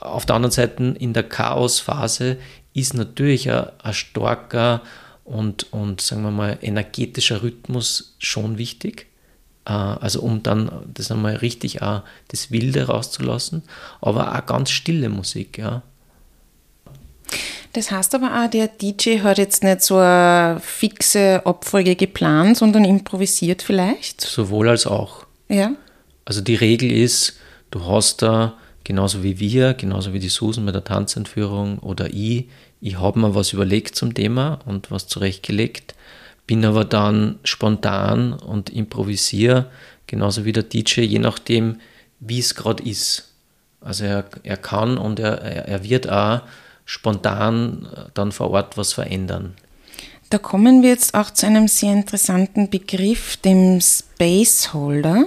auch auf der anderen Seite in der Chaosphase ist natürlich ein, ein starker und, und sagen wir mal energetischer Rhythmus schon wichtig. Äh, also um dann das einmal richtig auch das Wilde rauszulassen, aber auch ganz stille Musik, ja. Das heißt aber auch, der DJ hat jetzt nicht so eine fixe Abfolge geplant, sondern improvisiert vielleicht? Sowohl als auch. Ja. Also die Regel ist, du hast da genauso wie wir, genauso wie die Susan mit der Tanzentführung oder ich, ich habe mir was überlegt zum Thema und was zurechtgelegt, bin aber dann spontan und improvisiere, genauso wie der DJ, je nachdem, wie es gerade ist. Also er, er kann und er, er wird auch spontan dann vor Ort was verändern. Da kommen wir jetzt auch zu einem sehr interessanten Begriff, dem Spaceholder.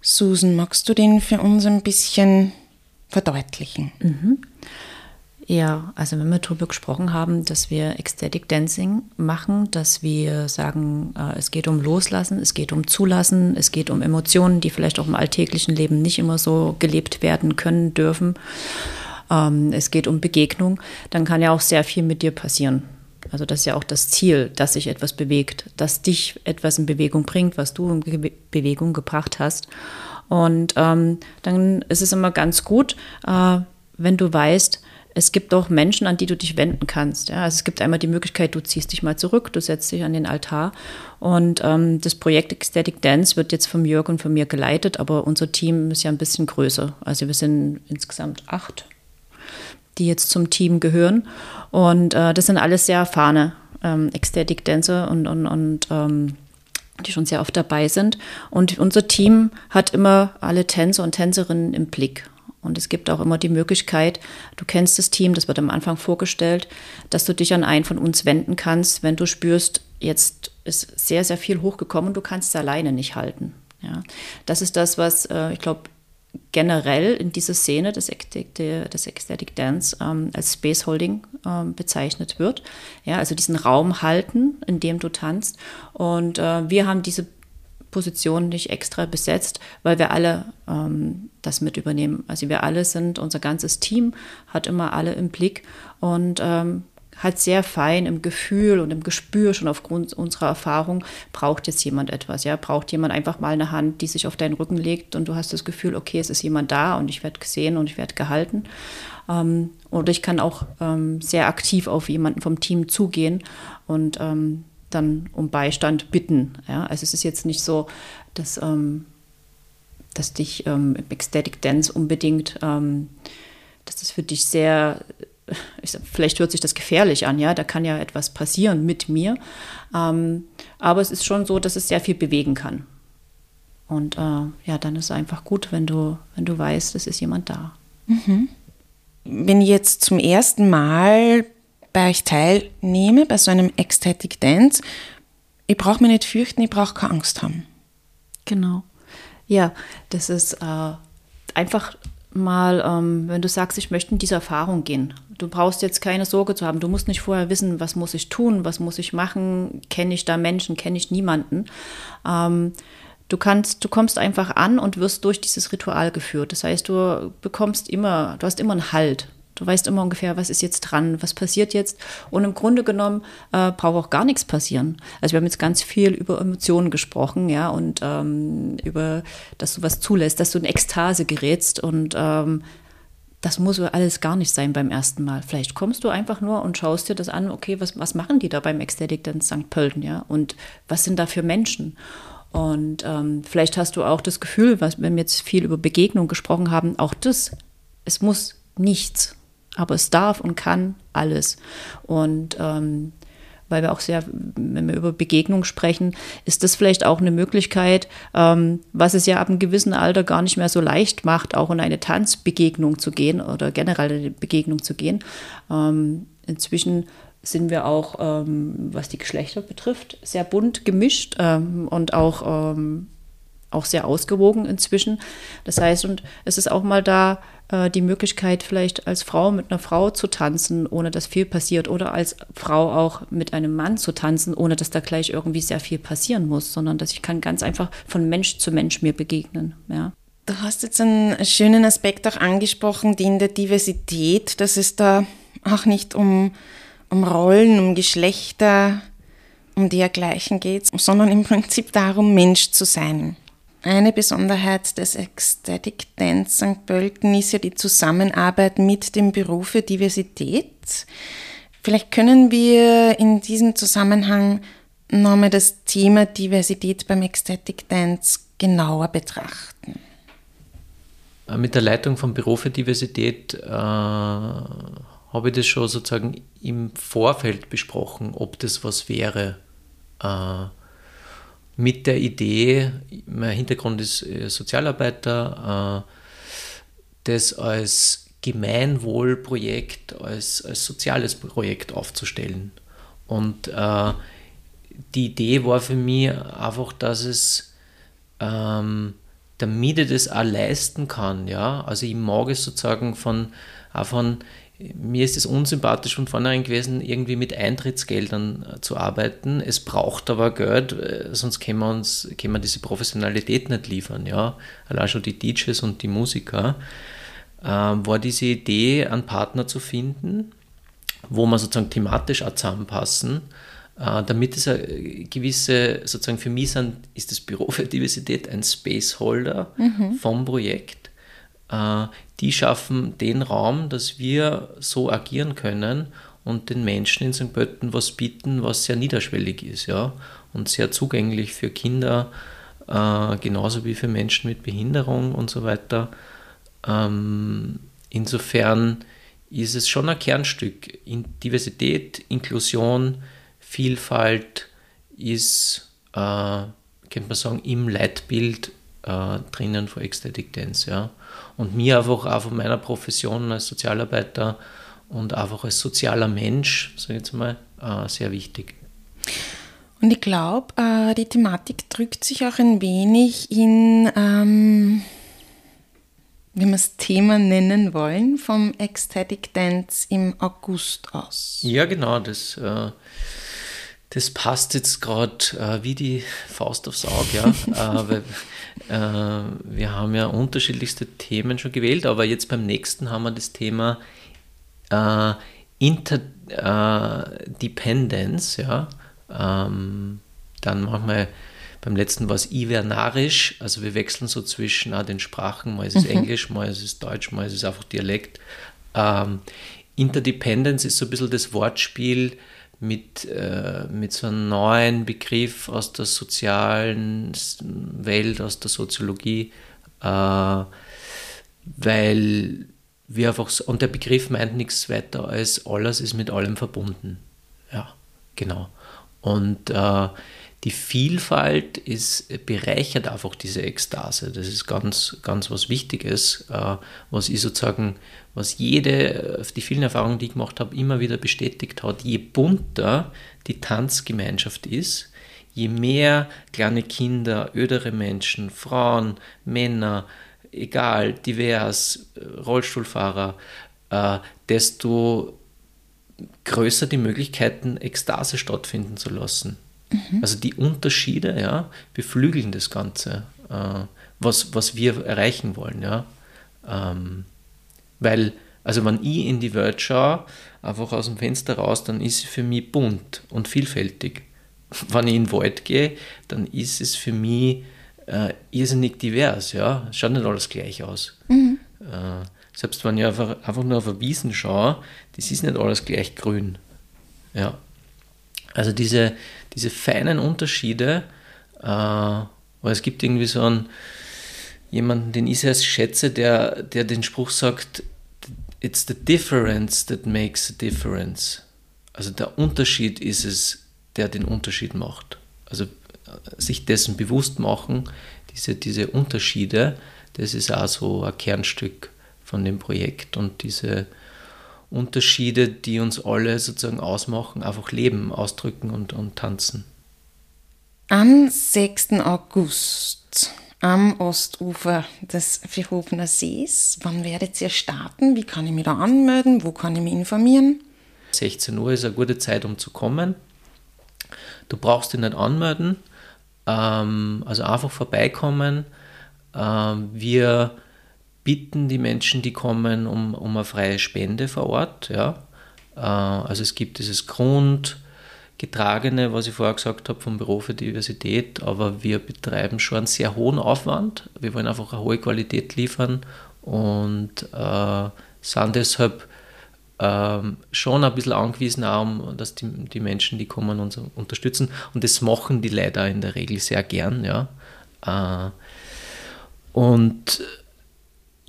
Susan, magst du den für uns ein bisschen verdeutlichen? Mhm. Ja, also wenn wir darüber gesprochen haben, dass wir Ecstatic Dancing machen, dass wir sagen, äh, es geht um Loslassen, es geht um Zulassen, es geht um Emotionen, die vielleicht auch im alltäglichen Leben nicht immer so gelebt werden können dürfen. Ähm, es geht um Begegnung, dann kann ja auch sehr viel mit dir passieren. Also das ist ja auch das Ziel, dass sich etwas bewegt, dass dich etwas in Bewegung bringt, was du in Be Bewegung gebracht hast. Und ähm, dann ist es immer ganz gut, äh, wenn du weißt, es gibt auch Menschen, an die du dich wenden kannst. Ja? Also es gibt einmal die Möglichkeit, du ziehst dich mal zurück, du setzt dich an den Altar. Und ähm, das Projekt Ecstatic Dance wird jetzt von Jörg und von mir geleitet, aber unser Team ist ja ein bisschen größer. Also wir sind insgesamt acht die jetzt zum Team gehören. Und äh, das sind alles sehr erfahrene ähm, Ecstatic Dancer und, und, und ähm, die schon sehr oft dabei sind. Und unser Team hat immer alle Tänzer und Tänzerinnen im Blick. Und es gibt auch immer die Möglichkeit, du kennst das Team, das wird am Anfang vorgestellt, dass du dich an einen von uns wenden kannst, wenn du spürst, jetzt ist sehr, sehr viel hochgekommen und du kannst es alleine nicht halten. Ja, das ist das, was äh, ich glaube, generell in dieser Szene des Ecstatic, Dance ähm, als Space Holding ähm, bezeichnet wird. Ja, also diesen Raum halten, in dem du tanzt. Und äh, wir haben diese Position nicht extra besetzt, weil wir alle ähm, das mit übernehmen. Also wir alle sind, unser ganzes Team hat immer alle im Blick und ähm, halt sehr fein im Gefühl und im Gespür schon aufgrund unserer Erfahrung, braucht jetzt jemand etwas, ja, braucht jemand einfach mal eine Hand, die sich auf deinen Rücken legt und du hast das Gefühl, okay, es ist jemand da und ich werde gesehen und ich werde gehalten. Ähm, oder ich kann auch ähm, sehr aktiv auf jemanden vom Team zugehen und ähm, dann um Beistand bitten. Ja? Also es ist jetzt nicht so, dass, ähm, dass dich ähm, Ecstatic Dance unbedingt, ähm, dass das für dich sehr sag, vielleicht hört sich das gefährlich an, ja, da kann ja etwas passieren mit mir. Ähm, aber es ist schon so, dass es sehr viel bewegen kann. Und äh, ja, dann ist es einfach gut, wenn du, wenn du weißt, es ist jemand da. Mhm. Wenn ich jetzt zum ersten Mal bei euch teilnehme, bei so einem Ecstatic Dance, ich brauche mich nicht fürchten, ich brauche keine Angst haben. Genau. Ja, das ist äh, einfach mal, ähm, wenn du sagst, ich möchte in diese Erfahrung gehen. Du brauchst jetzt keine Sorge zu haben. Du musst nicht vorher wissen, was muss ich tun, was muss ich machen, kenne ich da Menschen, kenne ich niemanden. Ähm, du kannst, du kommst einfach an und wirst durch dieses Ritual geführt. Das heißt, du bekommst immer, du hast immer einen Halt. Du weißt immer ungefähr, was ist jetzt dran, was passiert jetzt. Und im Grunde genommen äh, braucht auch gar nichts passieren. Also wir haben jetzt ganz viel über Emotionen gesprochen, ja, und ähm, über, dass du was zulässt, dass du in Ekstase gerätst und ähm, das muss alles gar nicht sein beim ersten Mal. Vielleicht kommst du einfach nur und schaust dir das an, okay, was, was machen die da beim Ecstatic Dance St. Pölten, ja? Und was sind da für Menschen? Und ähm, vielleicht hast du auch das Gefühl, was, wir jetzt viel über Begegnung gesprochen haben, auch das, es muss nichts aber es darf und kann alles. Und ähm, weil wir auch sehr, wenn wir über Begegnung sprechen, ist das vielleicht auch eine Möglichkeit, ähm, was es ja ab einem gewissen Alter gar nicht mehr so leicht macht, auch in eine Tanzbegegnung zu gehen oder generell eine Begegnung zu gehen. Ähm, inzwischen sind wir auch, ähm, was die Geschlechter betrifft, sehr bunt gemischt ähm, und auch, ähm, auch sehr ausgewogen inzwischen. Das heißt, und es ist auch mal da, äh, die Möglichkeit, vielleicht als Frau mit einer Frau zu tanzen, ohne dass viel passiert, oder als Frau auch mit einem Mann zu tanzen, ohne dass da gleich irgendwie sehr viel passieren muss, sondern dass ich kann ganz einfach von Mensch zu Mensch mir begegnen. Ja. Du hast jetzt einen schönen Aspekt auch angesprochen, den der Diversität, dass es da auch nicht um, um Rollen, um Geschlechter, um dergleichen geht, sondern im Prinzip darum, Mensch zu sein. Eine Besonderheit des Ecstatic Dance St. Pölten ist ja die Zusammenarbeit mit dem Büro für Diversität. Vielleicht können wir in diesem Zusammenhang nochmal das Thema Diversität beim Ecstatic Dance genauer betrachten. Äh, mit der Leitung vom Büro für Diversität äh, habe ich das schon sozusagen im Vorfeld besprochen, ob das was wäre. Äh, mit der Idee, mein Hintergrund ist äh, Sozialarbeiter, äh, das als Gemeinwohlprojekt, als, als soziales Projekt aufzustellen. Und äh, die Idee war für mich einfach, dass es, ähm, damit ich das auch leisten kann, ja, also ich mag es sozusagen von, auch von mir ist es unsympathisch von vornherein gewesen, irgendwie mit Eintrittsgeldern äh, zu arbeiten. Es braucht aber Geld, äh, sonst können wir uns können wir diese Professionalität nicht liefern. Ja? Allein schon die DJs und die Musiker. Äh, war diese Idee, einen Partner zu finden, wo wir sozusagen thematisch auch zusammenpassen, äh, damit es eine gewisse, sozusagen für mich sind, ist das Büro für Diversität ein Spaceholder mhm. vom Projekt äh, die schaffen den Raum, dass wir so agieren können und den Menschen in St. Pölten was bieten, was sehr niederschwellig ist, ja, und sehr zugänglich für Kinder, äh, genauso wie für Menschen mit Behinderung und so weiter. Ähm, insofern ist es schon ein Kernstück. In Diversität, Inklusion, Vielfalt ist, äh, könnte man sagen, im Leitbild äh, drinnen von Ecstatic Dance. Ja und mir einfach auch von meiner Profession als Sozialarbeiter und einfach als sozialer Mensch, sage ich jetzt mal, äh, sehr wichtig. Und ich glaube, äh, die Thematik drückt sich auch ein wenig in, ähm, wie wir es Thema nennen wollen, vom Ecstatic Dance im August aus. Ja, genau, das, äh, das passt jetzt gerade äh, wie die Faust aufs Auge, ja. Äh, weil wir haben ja unterschiedlichste Themen schon gewählt, aber jetzt beim nächsten haben wir das Thema äh, Interdependence. Äh, ja? Ähm, dann machen wir beim letzten war es Ivernarisch, also wir wechseln so zwischen ah, den Sprachen, mal ist es mhm. Englisch, mal ist es Deutsch, mal ist es einfach Dialekt. Ähm, Interdependence ist so ein bisschen das Wortspiel mit, äh, mit so einem neuen Begriff aus der sozialen Welt, aus der Soziologie, äh, weil wir einfach, so, und der Begriff meint nichts weiter als alles ist mit allem verbunden. Ja, genau. Und äh, die Vielfalt ist, bereichert einfach diese Ekstase. Das ist ganz, ganz was Wichtiges, äh, was ich sozusagen, was jede, die vielen Erfahrungen, die ich gemacht habe, immer wieder bestätigt hat. Je bunter die Tanzgemeinschaft ist, je mehr kleine Kinder, ödere Menschen, Frauen, Männer, egal, divers, Rollstuhlfahrer, äh, desto größer die Möglichkeiten, Ekstase stattfinden zu lassen. Mhm. Also die Unterschiede ja, beflügeln das Ganze, äh, was, was wir erreichen wollen. Ja. Ähm, weil, also wenn ich in die Welt schaue, einfach aus dem Fenster raus, dann ist sie für mich bunt und vielfältig. Wenn ich in den Wald gehe, dann ist es für mich äh, irrsinnig divers. Ja. Es schaut nicht alles gleich aus. Mhm. Äh, selbst wenn ich einfach, einfach nur auf eine Wiesen schaue, das ist nicht alles gleich grün. Ja. Also diese, diese feinen Unterschiede, äh, weil es gibt irgendwie so einen, jemanden, den ich sehr schätze, der, der den Spruch sagt, it's the difference that makes a difference. Also der Unterschied ist es, der den Unterschied macht. Also äh, sich dessen bewusst machen, diese, diese Unterschiede, das ist auch so ein Kernstück von dem Projekt und diese Unterschiede, die uns alle sozusagen ausmachen, einfach leben, ausdrücken und, und tanzen. Am 6. August am Ostufer des Verhofener Sees. Wann werdet ihr starten? Wie kann ich mich da anmelden? Wo kann ich mich informieren? 16 Uhr ist eine gute Zeit, um zu kommen. Du brauchst dich nicht anmelden, ähm, also einfach vorbeikommen. Ähm, wir bitten die Menschen, die kommen, um, um eine freie Spende vor Ort. Ja? Äh, also es gibt dieses Grundgetragene, was ich vorher gesagt habe, vom Büro für Diversität, aber wir betreiben schon einen sehr hohen Aufwand. Wir wollen einfach eine hohe Qualität liefern und äh, sind deshalb äh, schon ein bisschen angewiesen, auch, dass die, die Menschen, die kommen, uns unterstützen. Und das machen die leider in der Regel sehr gern. Ja? Äh, und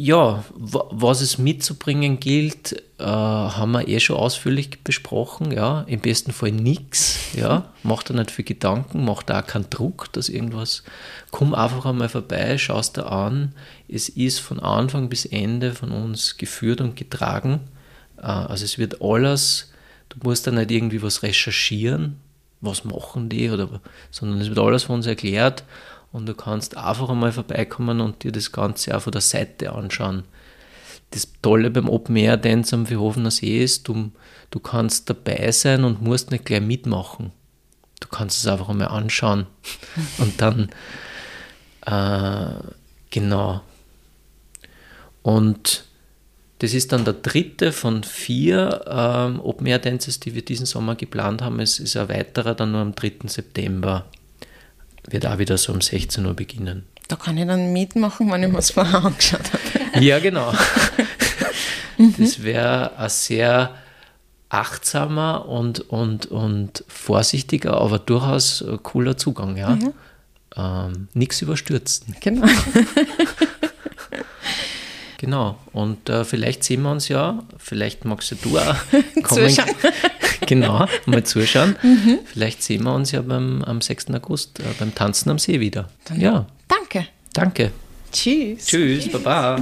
ja, was es mitzubringen gilt, äh, haben wir eh schon ausführlich besprochen. Ja, im besten Fall nichts. Ja, macht da nicht viel Gedanken, macht da keinen Druck, dass irgendwas. Komm einfach einmal vorbei, schaust da an. Es ist von Anfang bis Ende von uns geführt und getragen. Äh, also es wird alles. Du musst da nicht irgendwie was recherchieren, was machen die oder, sondern es wird alles von uns erklärt und du kannst einfach einmal vorbeikommen und dir das Ganze auch von der Seite anschauen. Das Tolle beim Open Air Dance am Verhofener See ist, du, du kannst dabei sein und musst nicht gleich mitmachen. Du kannst es einfach einmal anschauen und dann, äh, genau. Und das ist dann der dritte von vier ähm, Open Air Dances, die wir diesen Sommer geplant haben. Es ist ein weiterer dann nur am 3. September wird auch wieder so um 16 Uhr beginnen. Da kann ich dann mitmachen, wenn ich mir es vorher angeschaut habe. Ja, genau. das wäre ein sehr achtsamer und, und, und vorsichtiger, aber durchaus cooler Zugang, ja. Mhm. Ähm, Nichts überstürzen. Genau. genau. Und äh, vielleicht sehen wir uns ja, vielleicht magst du auch kommen, genau, mal zuschauen. Mhm. Vielleicht sehen wir uns ja beim, am 6. August äh, beim Tanzen am See wieder. Dann ja. Danke. Danke. Tschüss. Tschüss, Tschüss. Baba.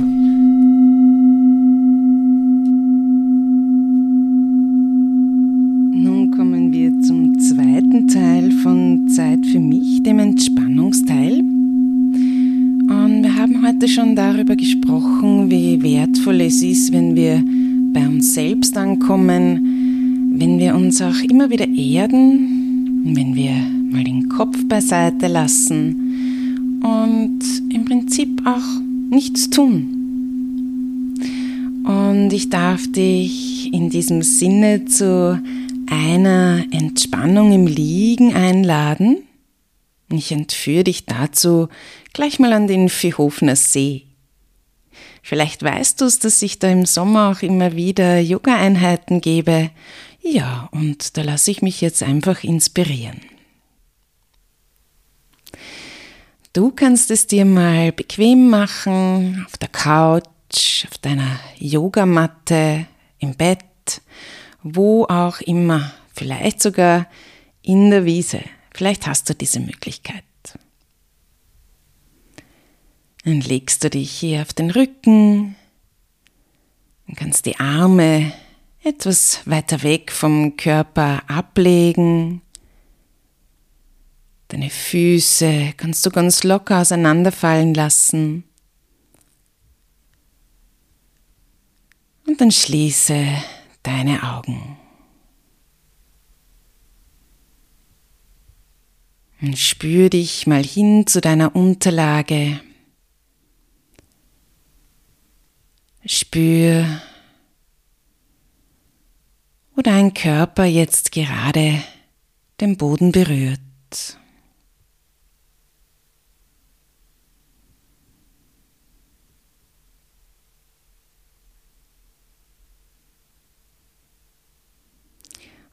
Nun kommen wir zum zweiten Teil von Zeit für mich, dem Entspannungsteil. Und wir haben heute schon darüber gesprochen, wie wertvoll es ist, wenn wir bei uns selbst ankommen, wir uns auch immer wieder erden, wenn wir mal den Kopf beiseite lassen und im Prinzip auch nichts tun. Und ich darf dich in diesem Sinne zu einer Entspannung im Liegen einladen. Ich entführe dich dazu gleich mal an den Viehhofener See. Vielleicht weißt du es, dass ich da im Sommer auch immer wieder Yoga-Einheiten gebe ja, und da lasse ich mich jetzt einfach inspirieren. Du kannst es dir mal bequem machen, auf der Couch, auf deiner Yogamatte, im Bett, wo auch immer, vielleicht sogar in der Wiese. Vielleicht hast du diese Möglichkeit. Dann legst du dich hier auf den Rücken, und kannst die Arme etwas weiter weg vom Körper ablegen. Deine Füße kannst du ganz locker auseinanderfallen lassen. Und dann schließe deine Augen. Und spür dich mal hin zu deiner Unterlage. Spür, dein Körper jetzt gerade den Boden berührt.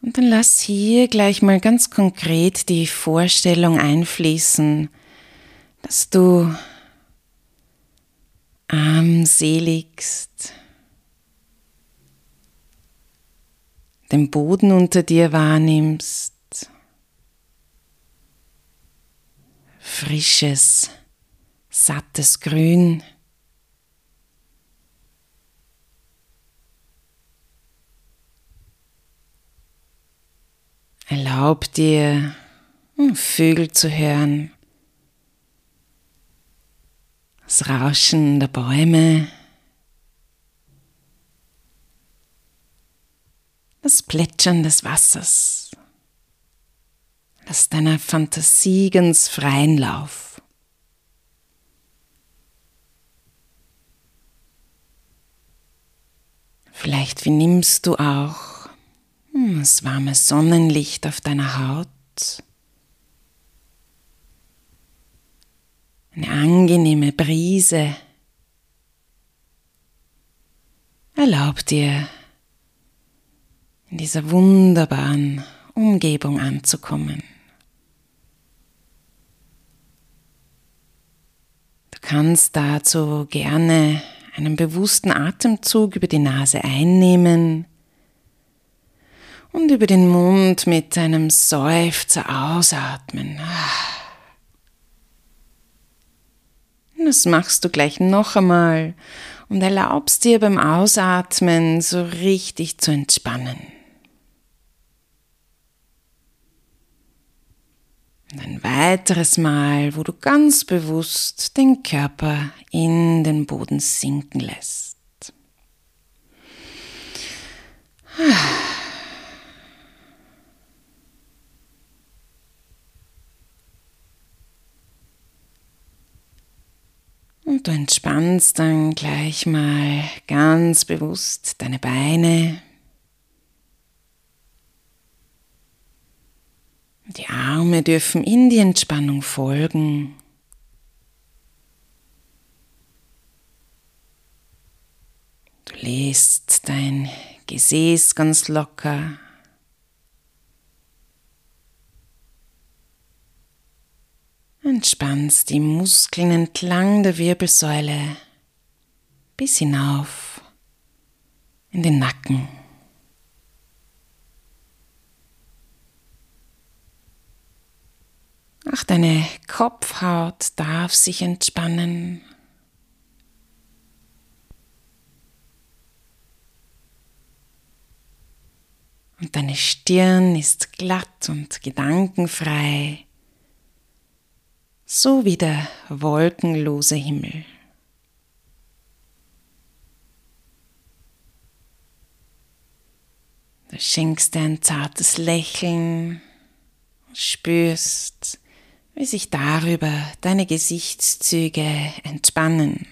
Und dann lass hier gleich mal ganz konkret die Vorstellung einfließen, dass du armseligst, den Boden unter dir wahrnimmst, frisches, sattes Grün. Erlaub dir, hm, Vögel zu hören, das Rauschen der Bäume, das Plätschern des Wassers. Lass deiner Fantasie ganz freien Lauf. Vielleicht vernimmst du auch hm, das warme Sonnenlicht auf deiner Haut. Eine angenehme Brise. Erlaub dir, in dieser wunderbaren Umgebung anzukommen. Du kannst dazu gerne einen bewussten Atemzug über die Nase einnehmen und über den Mund mit einem Seufzer ausatmen. Das machst du gleich noch einmal und erlaubst dir beim Ausatmen so richtig zu entspannen. Und ein weiteres Mal, wo du ganz bewusst den Körper in den Boden sinken lässt. Und du entspannst dann gleich mal ganz bewusst deine Beine, Die Arme dürfen in die Entspannung folgen. Du lässt dein Gesäß ganz locker. Entspannst die Muskeln entlang der Wirbelsäule bis hinauf in den Nacken. Auch deine Kopfhaut darf sich entspannen. Und deine Stirn ist glatt und gedankenfrei, so wie der wolkenlose Himmel. Du schenkst dir ein zartes Lächeln, spürst, wie sich darüber deine Gesichtszüge entspannen.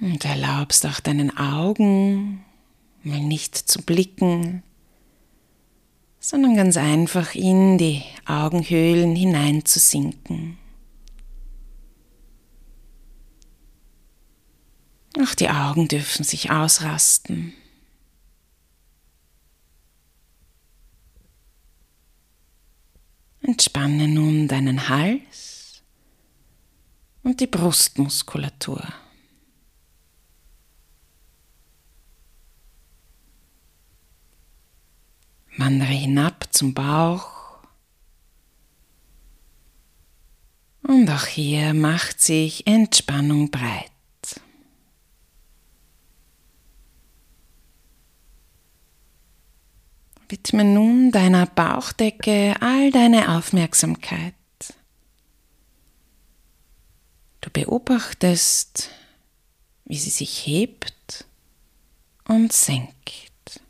Und erlaubst auch deinen Augen mal nicht zu blicken, sondern ganz einfach in die Augenhöhlen hineinzusinken. Auch die Augen dürfen sich ausrasten. Entspanne nun deinen Hals und die Brustmuskulatur. Wandere hinab zum Bauch. Und auch hier macht sich Entspannung breit. Widme nun deiner Bauchdecke all deine Aufmerksamkeit. Du beobachtest, wie sie sich hebt und senkt.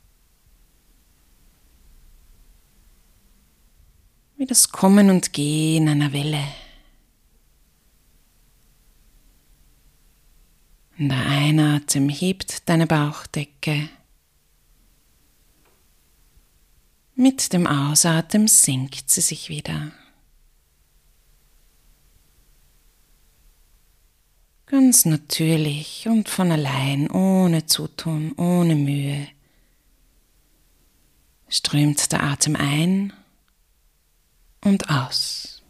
Wie das Kommen und Gehen einer Welle. In der Einatmung hebt deine Bauchdecke. Mit dem Ausatmen senkt sie sich wieder. Ganz natürlich und von allein, ohne Zutun, ohne Mühe, strömt der Atem ein und aus.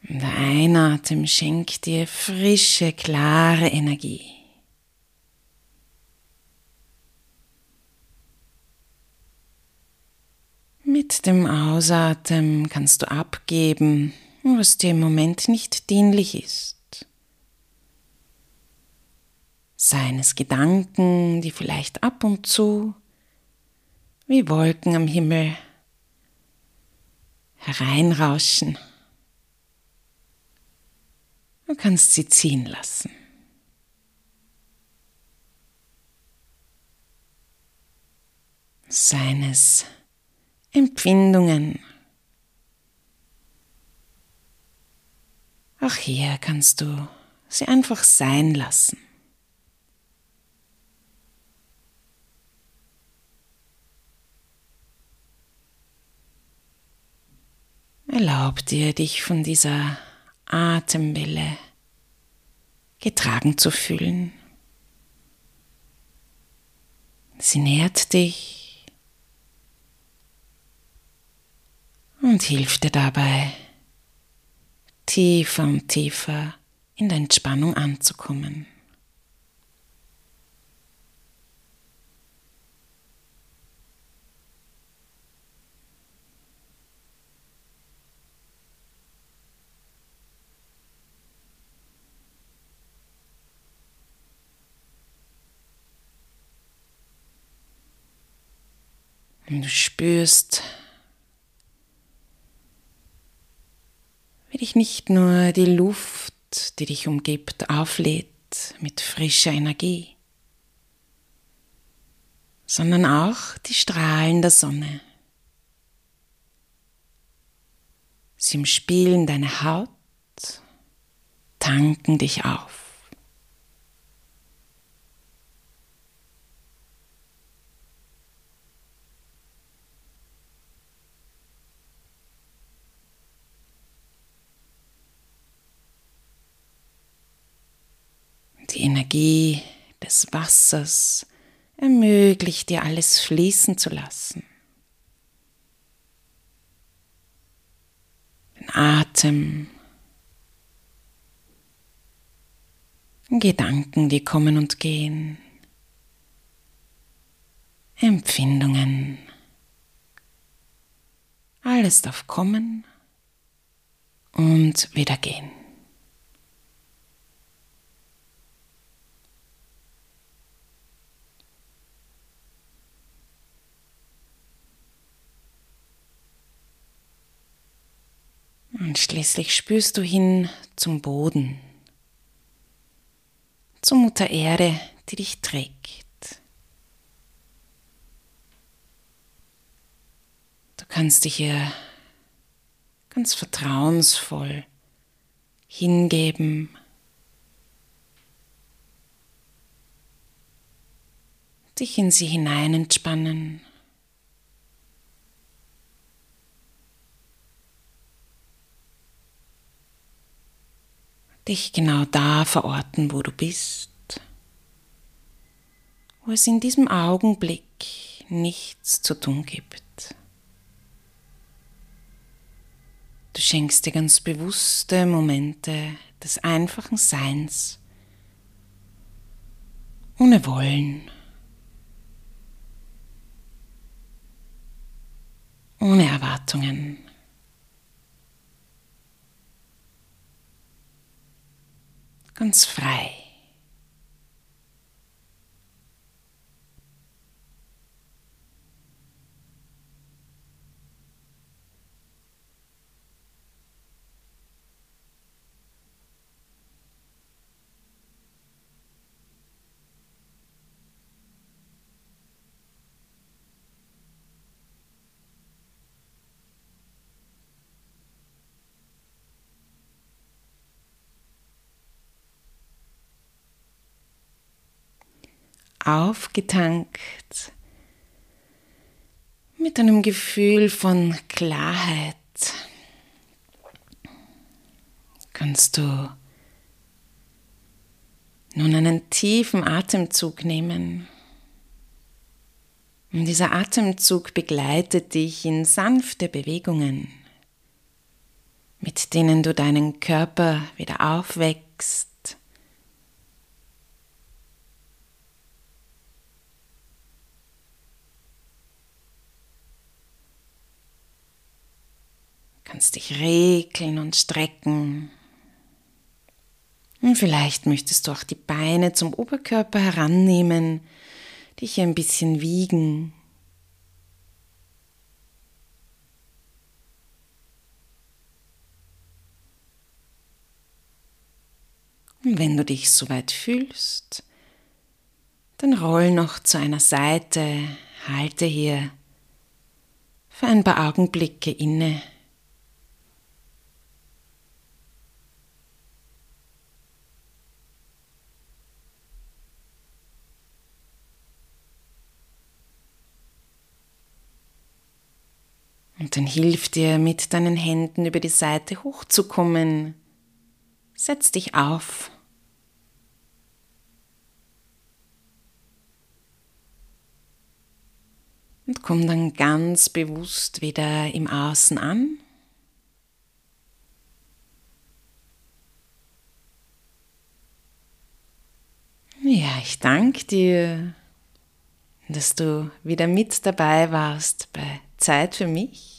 Der Einatmen schenkt dir frische, klare Energie. Mit dem Ausatmen kannst du abgeben, was dir im Moment nicht dienlich ist. Seien es Gedanken, die vielleicht ab und zu wie Wolken am Himmel hereinrauschen. Du kannst sie ziehen lassen. Seines Empfindungen. Auch hier kannst du sie einfach sein lassen. Erlaub dir, dich von dieser Atemwelle getragen zu fühlen. Sie nährt dich und hilft dir dabei, tiefer und tiefer in der Entspannung anzukommen. Und du spürst, wie dich nicht nur die Luft, die dich umgibt, auflädt mit frischer Energie, sondern auch die Strahlen der Sonne. Sie umspielen deine Haut, tanken dich auf. Die Energie des Wassers ermöglicht dir alles fließen zu lassen. Den Atem, Gedanken, die kommen und gehen, Empfindungen, alles darf kommen und wieder gehen. Und schließlich spürst du hin zum Boden, zur Mutter Erde, die dich trägt. Du kannst dich ihr ganz vertrauensvoll hingeben, dich in sie hinein entspannen. Dich genau da verorten, wo du bist, wo es in diesem Augenblick nichts zu tun gibt. Du schenkst dir ganz bewusste Momente des einfachen Seins, ohne Wollen, ohne Erwartungen. Ganz frei. Aufgetankt mit einem Gefühl von Klarheit kannst du nun einen tiefen Atemzug nehmen. Und dieser Atemzug begleitet dich in sanfte Bewegungen, mit denen du deinen Körper wieder aufwächst kannst dich regeln und strecken. Und vielleicht möchtest du auch die Beine zum Oberkörper herannehmen, dich ein bisschen wiegen. Und wenn du dich soweit fühlst, dann roll noch zu einer Seite, halte hier für ein paar Augenblicke inne. Und dann hilf dir mit deinen Händen über die Seite hochzukommen. Setz dich auf. Und komm dann ganz bewusst wieder im Außen an. Ja, ich danke dir, dass du wieder mit dabei warst bei Zeit für mich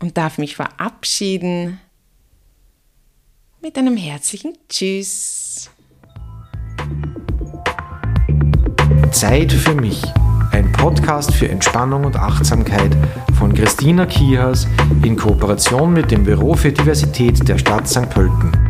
und darf mich verabschieden mit einem herzlichen Tschüss. Zeit für mich. Ein Podcast für Entspannung und Achtsamkeit von Christina Kihas in Kooperation mit dem Büro für Diversität der Stadt St. Pölten.